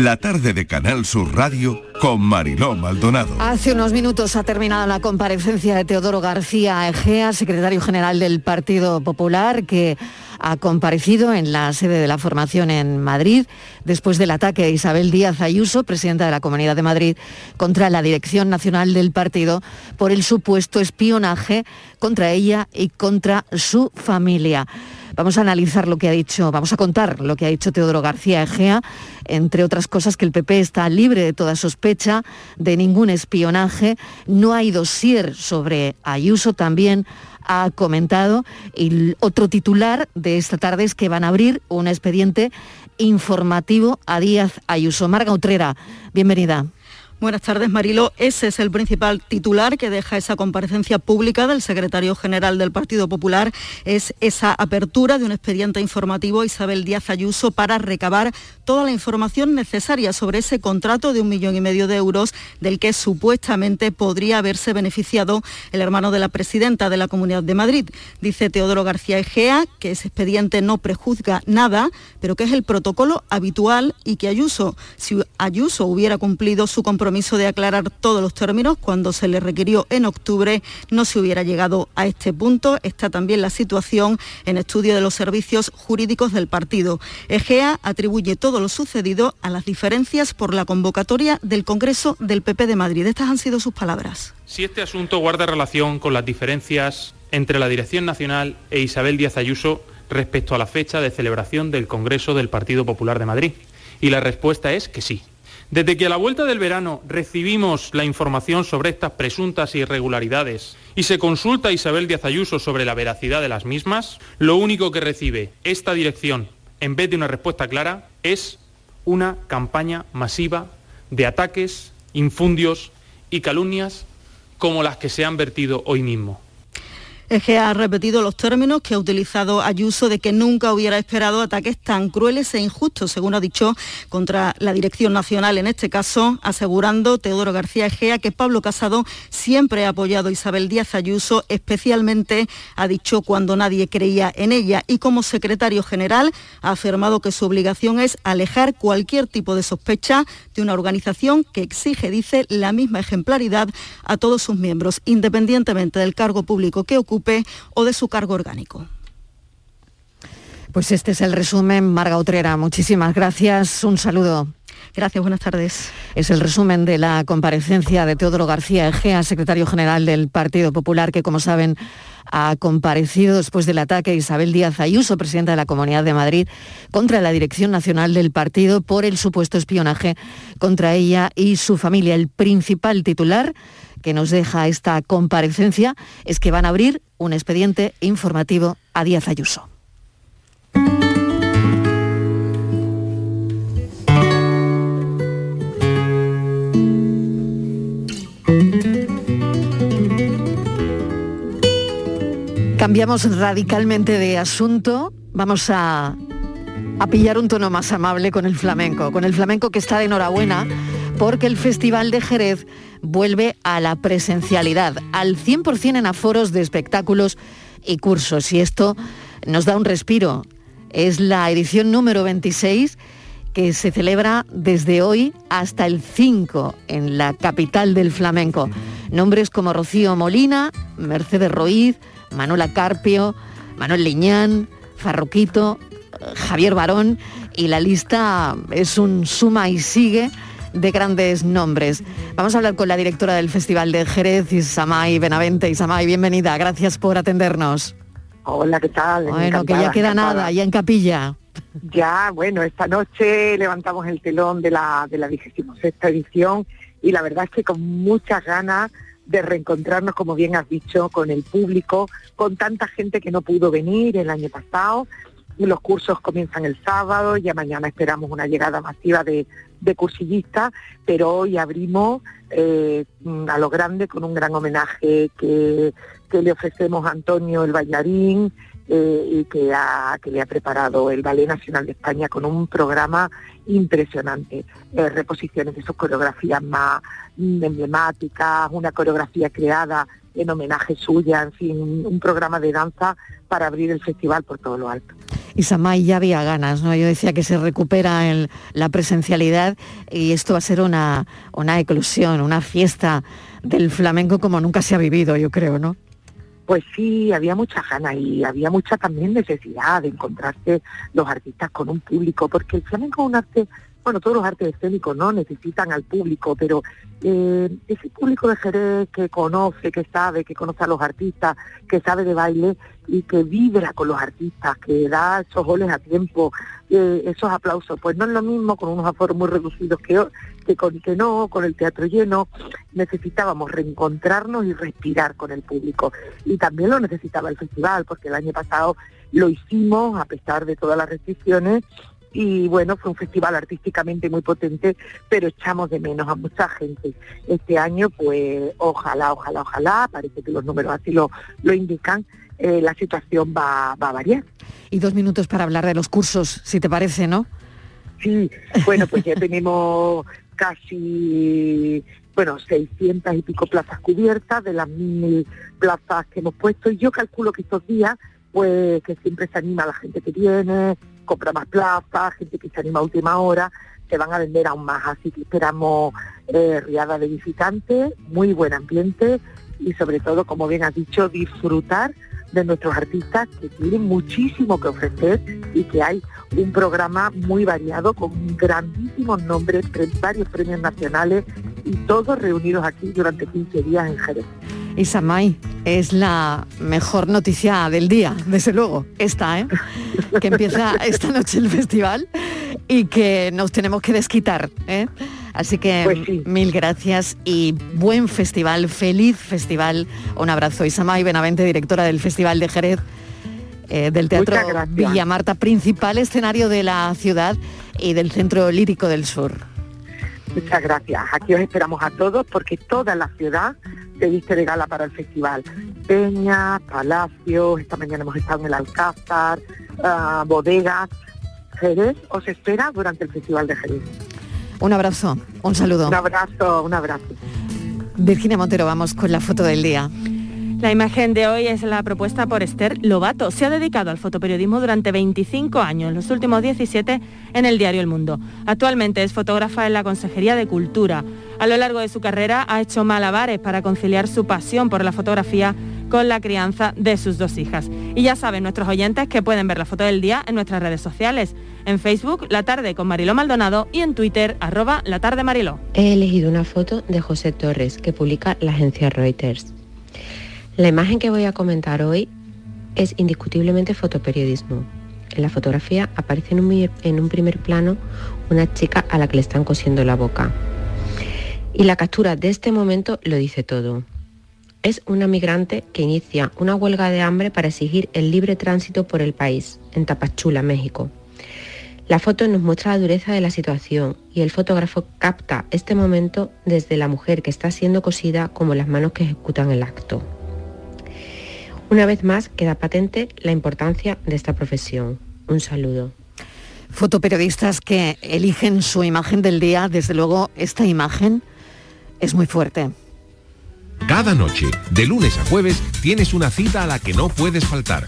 La tarde de Canal Sur Radio con Mariló Maldonado. Hace unos minutos ha terminado la comparecencia de Teodoro García Egea, secretario general del Partido Popular, que ha comparecido en la sede de la formación en Madrid después del ataque de Isabel Díaz Ayuso, presidenta de la Comunidad de Madrid, contra la Dirección Nacional del Partido por el supuesto espionaje contra ella y contra su familia. Vamos a analizar lo que ha dicho, vamos a contar lo que ha dicho Teodoro García Egea, entre otras cosas que el PP está libre de toda sospecha, de ningún espionaje, no hay dossier sobre Ayuso también ha comentado y otro titular de esta tarde es que van a abrir un expediente informativo a Díaz Ayuso. Marga Utrera, bienvenida. Buenas tardes, Marilo. Ese es el principal titular que deja esa comparecencia pública del secretario general del Partido Popular. Es esa apertura de un expediente informativo Isabel Díaz Ayuso para recabar toda la información necesaria sobre ese contrato de un millón y medio de euros del que supuestamente podría haberse beneficiado el hermano de la presidenta de la Comunidad de Madrid. Dice Teodoro García Egea que ese expediente no prejuzga nada, pero que es el protocolo habitual y que Ayuso, si Ayuso hubiera cumplido su compromiso de aclarar todos los términos cuando se le requirió en octubre, no se hubiera llegado a este punto. Está también la situación en estudio de los servicios jurídicos del partido. Egea atribuye todo lo sucedido a las diferencias por la convocatoria del Congreso del PP de Madrid. Estas han sido sus palabras. Si este asunto guarda relación con las diferencias entre la Dirección Nacional e Isabel Díaz Ayuso respecto a la fecha de celebración del Congreso del Partido Popular de Madrid. Y la respuesta es que sí. Desde que a la vuelta del verano recibimos la información sobre estas presuntas irregularidades y se consulta a Isabel Díaz Ayuso sobre la veracidad de las mismas, lo único que recibe esta dirección, en vez de una respuesta clara, es una campaña masiva de ataques, infundios y calumnias como las que se han vertido hoy mismo. Egea ha repetido los términos que ha utilizado Ayuso de que nunca hubiera esperado ataques tan crueles e injustos, según ha dicho, contra la Dirección Nacional en este caso, asegurando Teodoro García Egea que Pablo Casado siempre ha apoyado Isabel Díaz Ayuso, especialmente ha dicho cuando nadie creía en ella. Y como secretario general ha afirmado que su obligación es alejar cualquier tipo de sospecha de una organización que exige, dice, la misma ejemplaridad a todos sus miembros, independientemente del cargo público que ocupe o de su cargo orgánico. Pues este es el resumen, Marga Utrera. Muchísimas gracias. Un saludo. Gracias, buenas tardes. Es el resumen de la comparecencia de Teodoro García Egea, secretario general del Partido Popular, que como saben ha comparecido después del ataque a Isabel Díaz Ayuso, presidenta de la Comunidad de Madrid, contra la Dirección Nacional del Partido por el supuesto espionaje contra ella y su familia. El principal titular que nos deja esta comparecencia es que van a abrir un expediente informativo a Díaz Ayuso. Cambiamos radicalmente de asunto. Vamos a, a, pillar un tono más amable con el flamenco, con el flamenco que está de enhorabuena porque el Festival de Jerez vuelve a la presencialidad, al 100% en aforos de espectáculos y cursos. Y esto nos da un respiro. Es la edición número 26 que se celebra desde hoy hasta el 5 en la capital del flamenco. Nombres como Rocío Molina, Mercedes Ruiz, Manuela Carpio, Manuel Liñán, Farroquito, Javier Barón y la lista es un suma y sigue de grandes nombres. Vamos a hablar con la directora del Festival de Jerez, Isamay Benavente. Isamay, bienvenida, gracias por atendernos. Hola, ¿qué tal? Bueno, que ya queda nada, ya en capilla. Ya, bueno, esta noche levantamos el telón de la, de la 26 edición y la verdad es que con muchas ganas de reencontrarnos, como bien has dicho, con el público, con tanta gente que no pudo venir el año pasado. Los cursos comienzan el sábado, ya mañana esperamos una llegada masiva de, de cursillistas, pero hoy abrimos eh, a lo grande con un gran homenaje que, que le ofrecemos a Antonio el bailarín, eh, y que, ha, que le ha preparado el Ballet Nacional de España con un programa impresionante, eh, reposiciones de sus coreografías más emblemáticas, una coreografía creada en homenaje suya, en fin, un, un programa de danza para abrir el festival por todo lo alto. Y Samay ya había ganas, ¿no? Yo decía que se recupera la presencialidad y esto va a ser una, una eclosión, una fiesta del flamenco como nunca se ha vivido, yo creo, ¿no? Pues sí, había mucha gana y había mucha también necesidad de encontrarse los artistas con un público, porque el flamenco es un arte, bueno, todos los artes escénicos no necesitan al público, pero eh, ese público de Jerez que conoce, que sabe, que conoce a los artistas, que sabe de baile y que vibra con los artistas, que da esos goles a tiempo, eh, esos aplausos, pues no es lo mismo con unos aforos muy reducidos que, que con que no, con el teatro lleno, necesitábamos reencontrarnos y respirar con el público. Y también lo necesitaba el festival, porque el año pasado lo hicimos a pesar de todas las restricciones y bueno, fue un festival artísticamente muy potente, pero echamos de menos a mucha gente. Este año, pues ojalá, ojalá, ojalá, parece que los números así lo, lo indican, eh, la situación va, va a variar. Y dos minutos para hablar de los cursos, si te parece, ¿no? Sí, bueno, pues ya tenemos casi, bueno, 600 y pico plazas cubiertas de las mil plazas que hemos puesto y yo calculo que estos días, pues que siempre se anima la gente que viene, compra más plazas, gente que se anima a última hora, se van a vender aún más, así que esperamos eh, riada de visitantes, muy buen ambiente y sobre todo, como bien has dicho, disfrutar de nuestros artistas que tienen muchísimo que ofrecer y que hay un programa muy variado con grandísimos nombres, varios premios nacionales y todos reunidos aquí durante 15 días en Jerez. Y Samay, es la mejor noticia del día, desde luego, esta, ¿eh? Que empieza esta noche el festival y que nos tenemos que desquitar, ¿eh? Así que Pues mil gracias y buen festival, feliz festival. Un abrazo. Isamay Benavente, directora del Festival de Jerez, eh, del Teatro. Villa Marta, principal escenario de la ciudad y del Centro Lírico del Sur. Muchas gracias. Aquí os esperamos a todos porque toda la ciudad se viste de gala para el festival. Peñas, palacios, esta mañana hemos estado en el Alcázar, ah, bodegas. Jerez os espera durante el Festival de Jerez. Un abrazo, un saludo. Un abrazo, un abrazo. Virginia Montero, vamos con la foto del día. La imagen de hoy es la propuesta por Esther Lobato. Se ha dedicado al fotoperiodismo durante 25 años, los últimos 17 en el diario El Mundo. Actualmente es fotógrafa en la Consejería de Cultura. A lo largo de su carrera ha hecho malabares para conciliar su pasión por la fotografía con la crianza de sus dos hijas. Y ya saben nuestros oyentes que pueden ver la foto del día en nuestras redes sociales. En Facebook, La Tarde con Mariló Maldonado y en Twitter, arroba La Tarde Mariló. He elegido una foto de José Torres que publica la agencia Reuters. La imagen que voy a comentar hoy es indiscutiblemente fotoperiodismo. En la fotografía aparece en un, primer plano una chica a la que le están cosiendo la boca. Y la captura de este momento lo dice todo. Es una migrante que inicia una huelga de hambre para exigir el libre tránsito por el país, en Tapachula, México. La foto nos muestra la dureza de la situación y el fotógrafo capta este momento desde la mujer que está siendo cosida como las manos que ejecutan el acto. Una vez más queda patente la importancia de esta profesión. Un saludo. Fotoperiodistas que eligen su imagen del día, desde luego esta imagen es muy fuerte. Cada noche, de lunes a jueves, tienes una cita a la que no puedes faltar.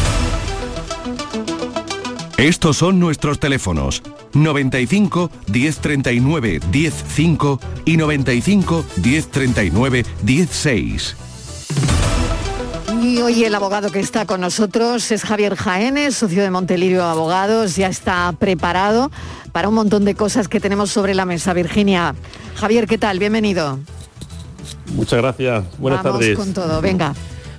Estos son nuestros teléfonos 95 1039 105 y 95 1039 16. Y hoy el abogado que está con nosotros es Javier Jaénes, socio de Montelirio Abogados, ya está preparado para un montón de cosas que tenemos sobre la mesa. Virginia, Javier, ¿qué tal? Bienvenido. Muchas gracias. Buenas Vamos tardes. con todo, venga.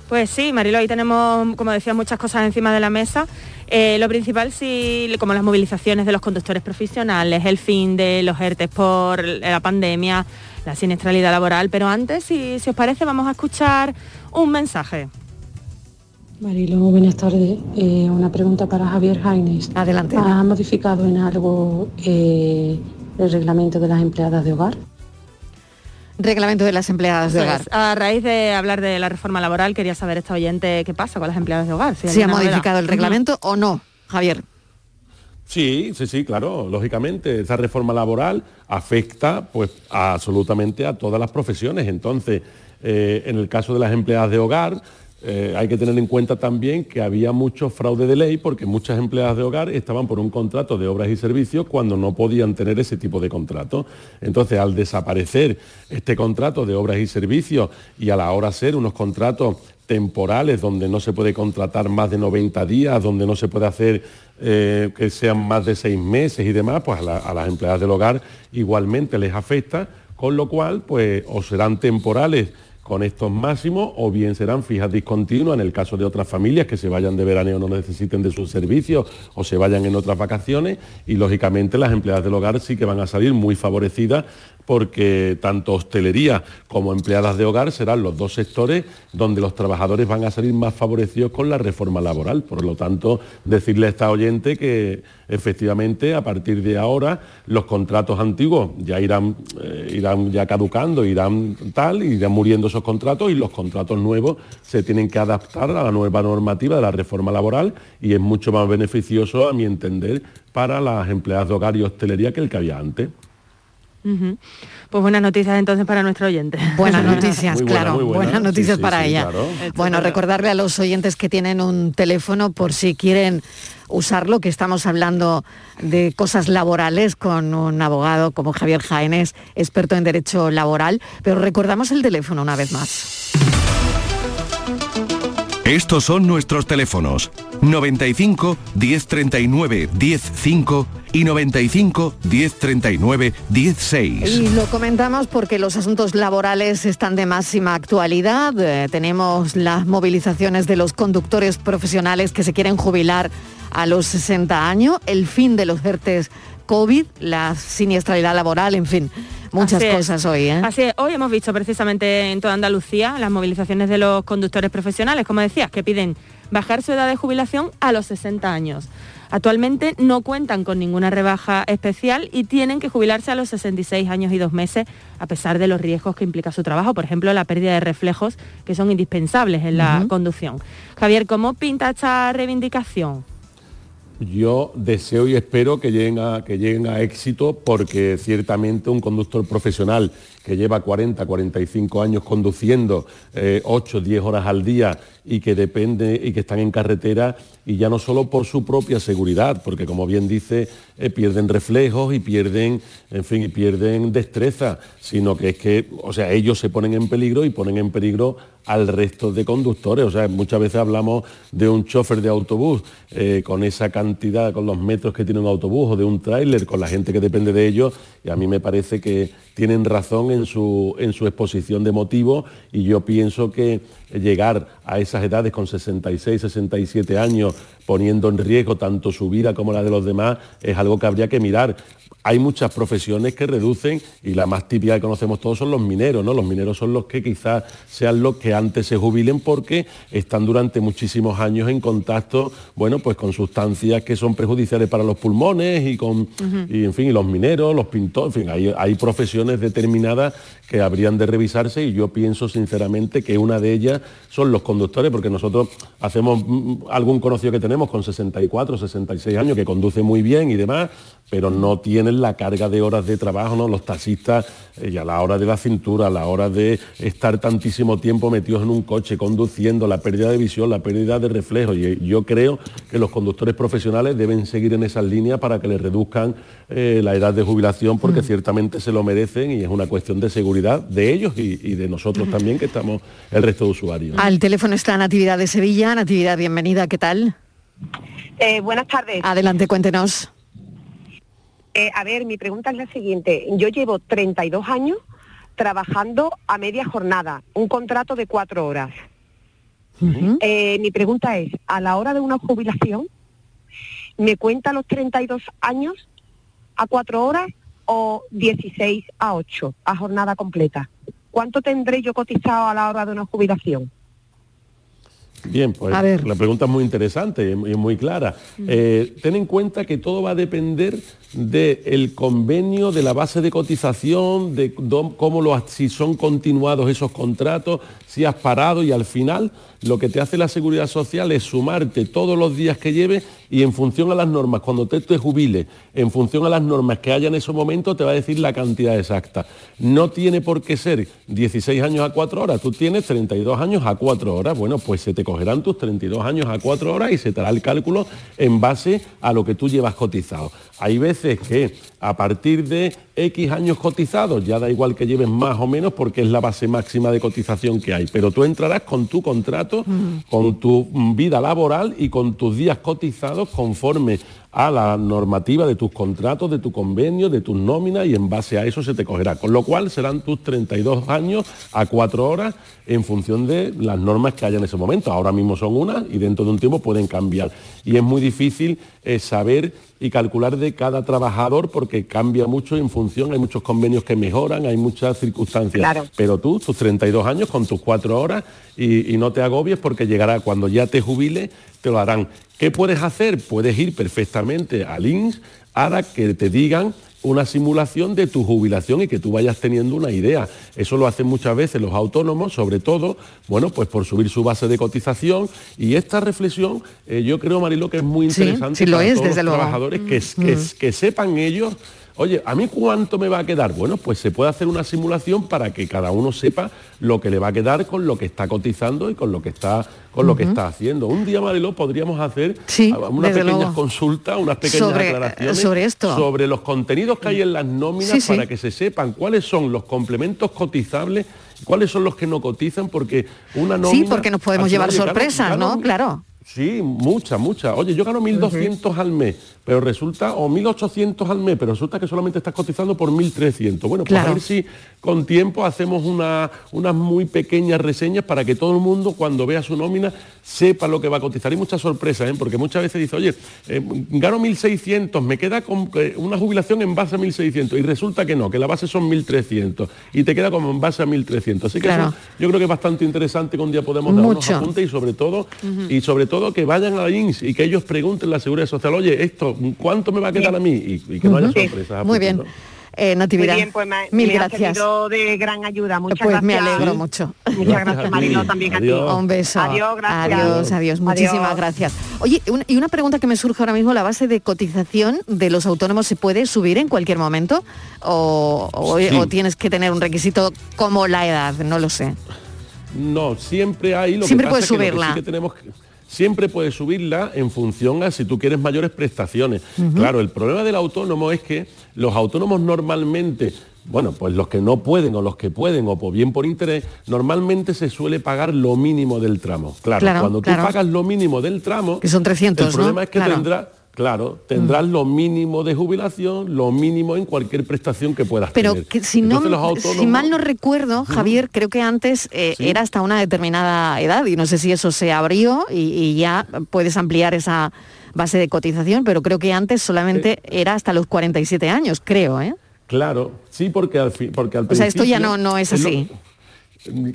Pues sí, Marilo, hoy tenemos, como decía, muchas cosas encima de la mesa. Eh, lo principal, sí, como las movilizaciones de los conductores profesionales, el fin de los ERTES por la pandemia, la siniestralidad laboral. Pero antes, si, si os parece, vamos a escuchar un mensaje. Marilo, buenas tardes. Eh, una pregunta para Javier Jaines. Adelante. ¿Ha modificado en algo eh, el reglamento de las empleadas de hogar? Reglamento de las empleadas de Eso hogar. es. A raíz de hablar de la reforma laboral, quería saber esta oyente qué pasa con las empleadas de hogar. si ¿Se ha modificado el reglamento o no, Javier? Sí, sí, sí, claro, lógicamente esa reforma laboral afecta pues a- absolutamente a todas las profesiones. Entonces, eh, en el caso de las empleadas de hogar, eh, hay que tener en cuenta también que había mucho fraude de ley porque muchas empleadas de hogar estaban por un contrato de obras y servicios cuando no podían tener ese tipo de contrato. Entonces, al desaparecer este contrato de obras y servicios y a la hora ser unos contratos temporales donde no se puede contratar más de 90 días, donde no se puede hacer eh, que sean más de seis meses y demás, pues a, a las empleadas del hogar igualmente les afecta, con lo cual pues o serán temporales con estos máximos o bien serán fijas discontinuas en el caso de otras familias que se vayan de veraneo no necesiten de sus servicios o se vayan en otras vacaciones y lógicamente las empleadas del hogar sí que van a salir muy favorecidas porque tanto hostelería como empleadas de hogar serán los dos sectores donde los trabajadores van a salir más favorecidos con la reforma laboral. Por lo tanto, decirle a esta oyente que efectivamente a partir de ahora los contratos antiguos ya irán, eh, irán ya caducando, irán tal, irán muriendo esos contratos y los contratos nuevos se tienen que adaptar a la nueva normativa de la reforma laboral y es mucho más beneficioso, a mi entender, para las empleadas de hogar y hostelería que el que había antes. Pues buenas noticias entonces para nuestro oyente. Buenas noticias, buena, claro, buena. buenas Sí, noticias sí, para sí, ella. claro. Bueno, recordarle a los oyentes que tienen un teléfono por si quieren usarlo, que estamos hablando de cosas laborales con un abogado como Javier Jaénes, experto en derecho laboral, pero recordamos el teléfono una vez más. Estos son nuestros teléfonos 95 1039 105 y 95 1039 16. Y lo comentamos porque los asuntos laborales están de máxima actualidad. Eh, tenemos las movilizaciones de los conductores profesionales que se quieren jubilar a los 60 años, el fin de los ERTES COVID, la siniestralidad laboral, en fin, muchas Así es. cosas hoy. ¿eh? Así es. Hoy hemos visto precisamente en toda Andalucía las movilizaciones de los conductores profesionales, como decías, que piden bajar su edad de jubilación a los 60 años. Actualmente no cuentan con ninguna rebaja especial y tienen que jubilarse a los 66 años y dos meses, a pesar de los riesgos que implica su trabajo, por ejemplo, la pérdida de reflejos que son indispensables en la conducción. Javier, ¿cómo pinta esta reivindicación? Yo deseo y espero que lleguen a, que lleguen a éxito porque ciertamente un conductor profesional que lleva 40, 45 años conduciendo eh, 8, 10 horas al día y que depende y que están en carretera y ya no solo por su propia seguridad, porque como bien dice, eh, pierden reflejos y pierden, en fin, y pierden destreza, sino que es que, o sea, ellos se ponen en peligro y ponen en peligro al resto de conductores. O sea, muchas veces hablamos de un chofer de autobús eh, con esa cantidad, con los metros que tiene un autobús o de un tráiler, con la gente que depende de ellos, y a mí me parece que tienen razón en su, en su exposición de motivos y yo pienso que llegar a esas edades con 66, 67 años poniendo en riesgo tanto su vida como la de los demás es algo que habría que mirar. Hay muchas profesiones que reducen y la más típica que conocemos todos son los mineros, ¿no? Los mineros son los que quizás sean los que antes se jubilen porque están durante muchísimos años en contacto, bueno, pues con sustancias que son perjudiciales para los pulmones y con, y en fin, y los mineros, los pintores, en fin, hay, hay profesiones determinadas que habrían de revisarse y yo pienso sinceramente que una de ellas son los conductores, porque nosotros hacemos mm, algún conocido que tenemos con 64, 66 años que conduce muy bien y demás, pero no la carga de horas de trabajo, ¿no? Los taxistas, eh, a la hora de la cintura, a la hora de estar tantísimo tiempo metidos en un coche, conduciendo, la pérdida de visión, la pérdida de reflejo. Y eh, yo creo que los conductores profesionales deben seguir en esas líneas para que les reduzcan eh, la edad de jubilación, porque Mm. ciertamente se lo merecen y es una cuestión de seguridad de ellos y, y de nosotros también, que estamos el resto de usuarios. Al teléfono está Natividad de Sevilla. Natividad, bienvenida, ¿qué tal? Eh, buenas tardes. Adelante, cuéntenos. Eh, a ver, mi pregunta es la siguiente. Yo llevo 32 años trabajando a media jornada, un contrato de cuatro horas. Eh, mi pregunta es, a la hora de una jubilación, ¿me cuenta los 32 años a cuatro horas o 16 a 8 a jornada completa? ¿Cuánto tendré yo cotizado a la hora de una jubilación? Bien, pues A ver. la pregunta es muy interesante y es muy- y muy clara. Eh, ten en cuenta que todo va a depender del convenio, de la base de cotización, de cómo lo, si son continuados esos contratos, si has parado y al final lo que te hace la seguridad social es sumarte todos los días que lleves y en función a las normas, cuando te, te jubiles, en función a las normas que haya en ese momento, te va a decir la cantidad exacta. No tiene por qué ser 16 años a 4 horas, tú tienes 32 años a 4 horas, bueno, pues se te cogerán tus 32 años a 4 horas y se te hará el cálculo en base a lo que tú llevas cotizado. Hay veces que a partir de X años cotizados, ya da igual que lleves más o menos porque es la base máxima de cotización que hay, pero tú entrarás con tu contrato, con tu vida laboral y con tus días cotizados conforme a la normativa de tus contratos, de tu convenio, de tus nóminas y en base a eso se te cogerá. Con lo cual serán tus 32 años a 4 horas en función de las normas que haya en ese momento. Ahora mismo son unas y dentro de un tiempo pueden cambiar. Y es muy difícil eh, saber y calcular de cada trabajador porque cambia mucho en función, hay muchos convenios que mejoran, hay muchas circunstancias. Claro. Pero tú, tus 32 años con tus 4 horas y, y no te agobies porque llegará cuando ya te jubile, te lo harán. ¿Qué puedes hacer? Puedes ir perfectamente al INS para que te digan una simulación de tu jubilación y que tú vayas teniendo una idea. Eso lo hacen muchas veces los autónomos, sobre todo, bueno, pues por subir su base de cotización. Y esta reflexión, eh, yo creo, Marilo, que es muy interesante sí lo para es, todos desde los luego. trabajadores que, que- Mm. que sepan ellos, oye, ¿a mí cuánto me va a quedar? Bueno, pues se puede hacer una simulación para que cada uno sepa lo que le va a quedar con lo que está cotizando y con lo que está, con lo que está haciendo. Un día, Marilo, podríamos hacer Sí, a- unas pequeñas luego. consultas, unas pequeñas Sobre- aclaraciones sobre esto. sobre los contenidos que hay en las nóminas Sí, sí. para que se sepan cuáles son los complementos cotizables, cuáles son los que no cotizan, porque una nómina... Sí, porque nos podemos llevar sorpresas, ¿no? Claro. Sí, muchas, muchas. Oye, yo gano 1.200 al mes, pero resulta, o 1.800 al mes, pero resulta que solamente estás cotizando por 1.300. Bueno, pues Claro. a ver si con tiempo hacemos una- unas muy pequeñas reseñas para que todo el mundo cuando vea su nómina sepa lo que va a cotizar. Y muchas sorpresas, ¿eh? porque muchas veces dice, oye, eh, gano 1.600, me queda con eh, una jubilación en base a 1.600 y resulta que no, que la base son 1.300 y te queda como en base a 1.300. Así que Claro. eso yo creo que es bastante interesante que un día podemos dar unos apuntes y sobre todo y sobre todo que vayan a la INS y que ellos pregunten la seguridad social, oye, esto, ¿cuánto me va a quedar a mí? Y, y que no haya sorpresas. Muy bien. Eh, Natividad, Muy bien, pues me, mil me ha gracias. de gran ayuda. Muchas Pues gracias. me alegro mucho. Muchas gracias, Marilo, también a ti. Un beso. Adiós, gracias. Adiós, adiós. Muchísimas Adiós. gracias. Oye, una- y una pregunta que me surge ahora mismo, ¿la base de cotización de los autónomos se puede subir en cualquier momento? ¿O, o- Sí. o tienes que tener un requisito como la edad? No lo sé. No, siempre hay lo Siempre que pasa puedes es que lo que subirla. sí que tenemos que- siempre puedes subirla en función a si tú quieres mayores prestaciones. Claro, el problema del autónomo es que los autónomos normalmente bueno, pues los que no pueden o los que pueden o bien por interés, normalmente se suele pagar lo mínimo del tramo. Claro, Claro, cuando tú claro. pagas lo mínimo del tramo, Que son 300, el problema ¿no? es que Claro. tendrás, claro, tendrás lo mínimo de jubilación, lo mínimo en cualquier prestación que puedas Pero tener. que si, no, Entonces, los autónomos- si mal no recuerdo, Javier, creo que antes eh, Sí. era hasta una determinada edad y no sé si eso se abrió y, y ya puedes ampliar esa base de cotización, pero creo que antes solamente era hasta los 47 años, creo, ¿eh? Claro, sí, porque al, fin, porque al O sea, esto ya no, no es es lo- así.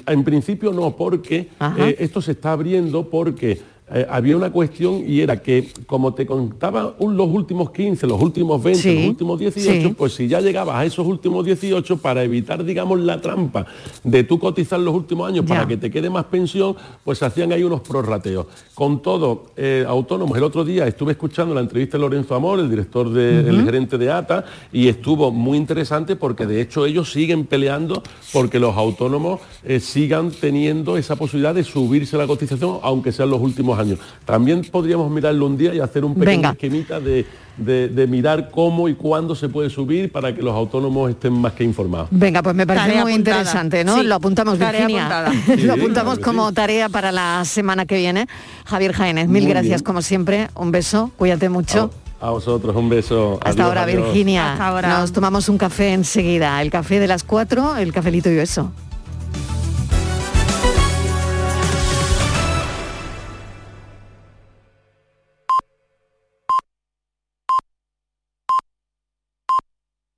En principio no, porque eh, esto se está abriendo porque eh, había una cuestión y era que, como te contaba un- los últimos 15, los últimos 20, Sí, los últimos 18, sí. pues si ya llegabas a esos últimos 18, para evitar, digamos, la trampa de tú cotizar los últimos años Ya. para que te quede más pensión, pues hacían ahí unos prorrateos. Con todo, eh, autónomos, el otro día estuve escuchando la entrevista de Lorenzo Amor, el director, de, Ujú. el gerente de ATA, y estuvo muy interesante porque de hecho ellos siguen peleando porque los autónomos eh, sigan teniendo esa posibilidad de subirse la cotización, aunque sean los últimos años. También podríamos mirarlo un día y hacer un pequeño Venga. esquemita de, de- de mirar cómo y cuándo se puede subir para que los autónomos estén más que informados. Venga, pues me parece Tarea muy apuntada. interesante, ¿no? Sí, Lo apuntamos, tarea Virginia. Sí, Lo apuntamos claro como sí. tarea para la semana que viene. Javier Jaénez, mil Muy gracias bien. como siempre. Un beso, cuídate mucho. A vosotros, un beso. Hasta Adiós, ahora, adiós. Virginia. Nos tomamos un café enseguida. El café de las cuatro, el cafelito y eso.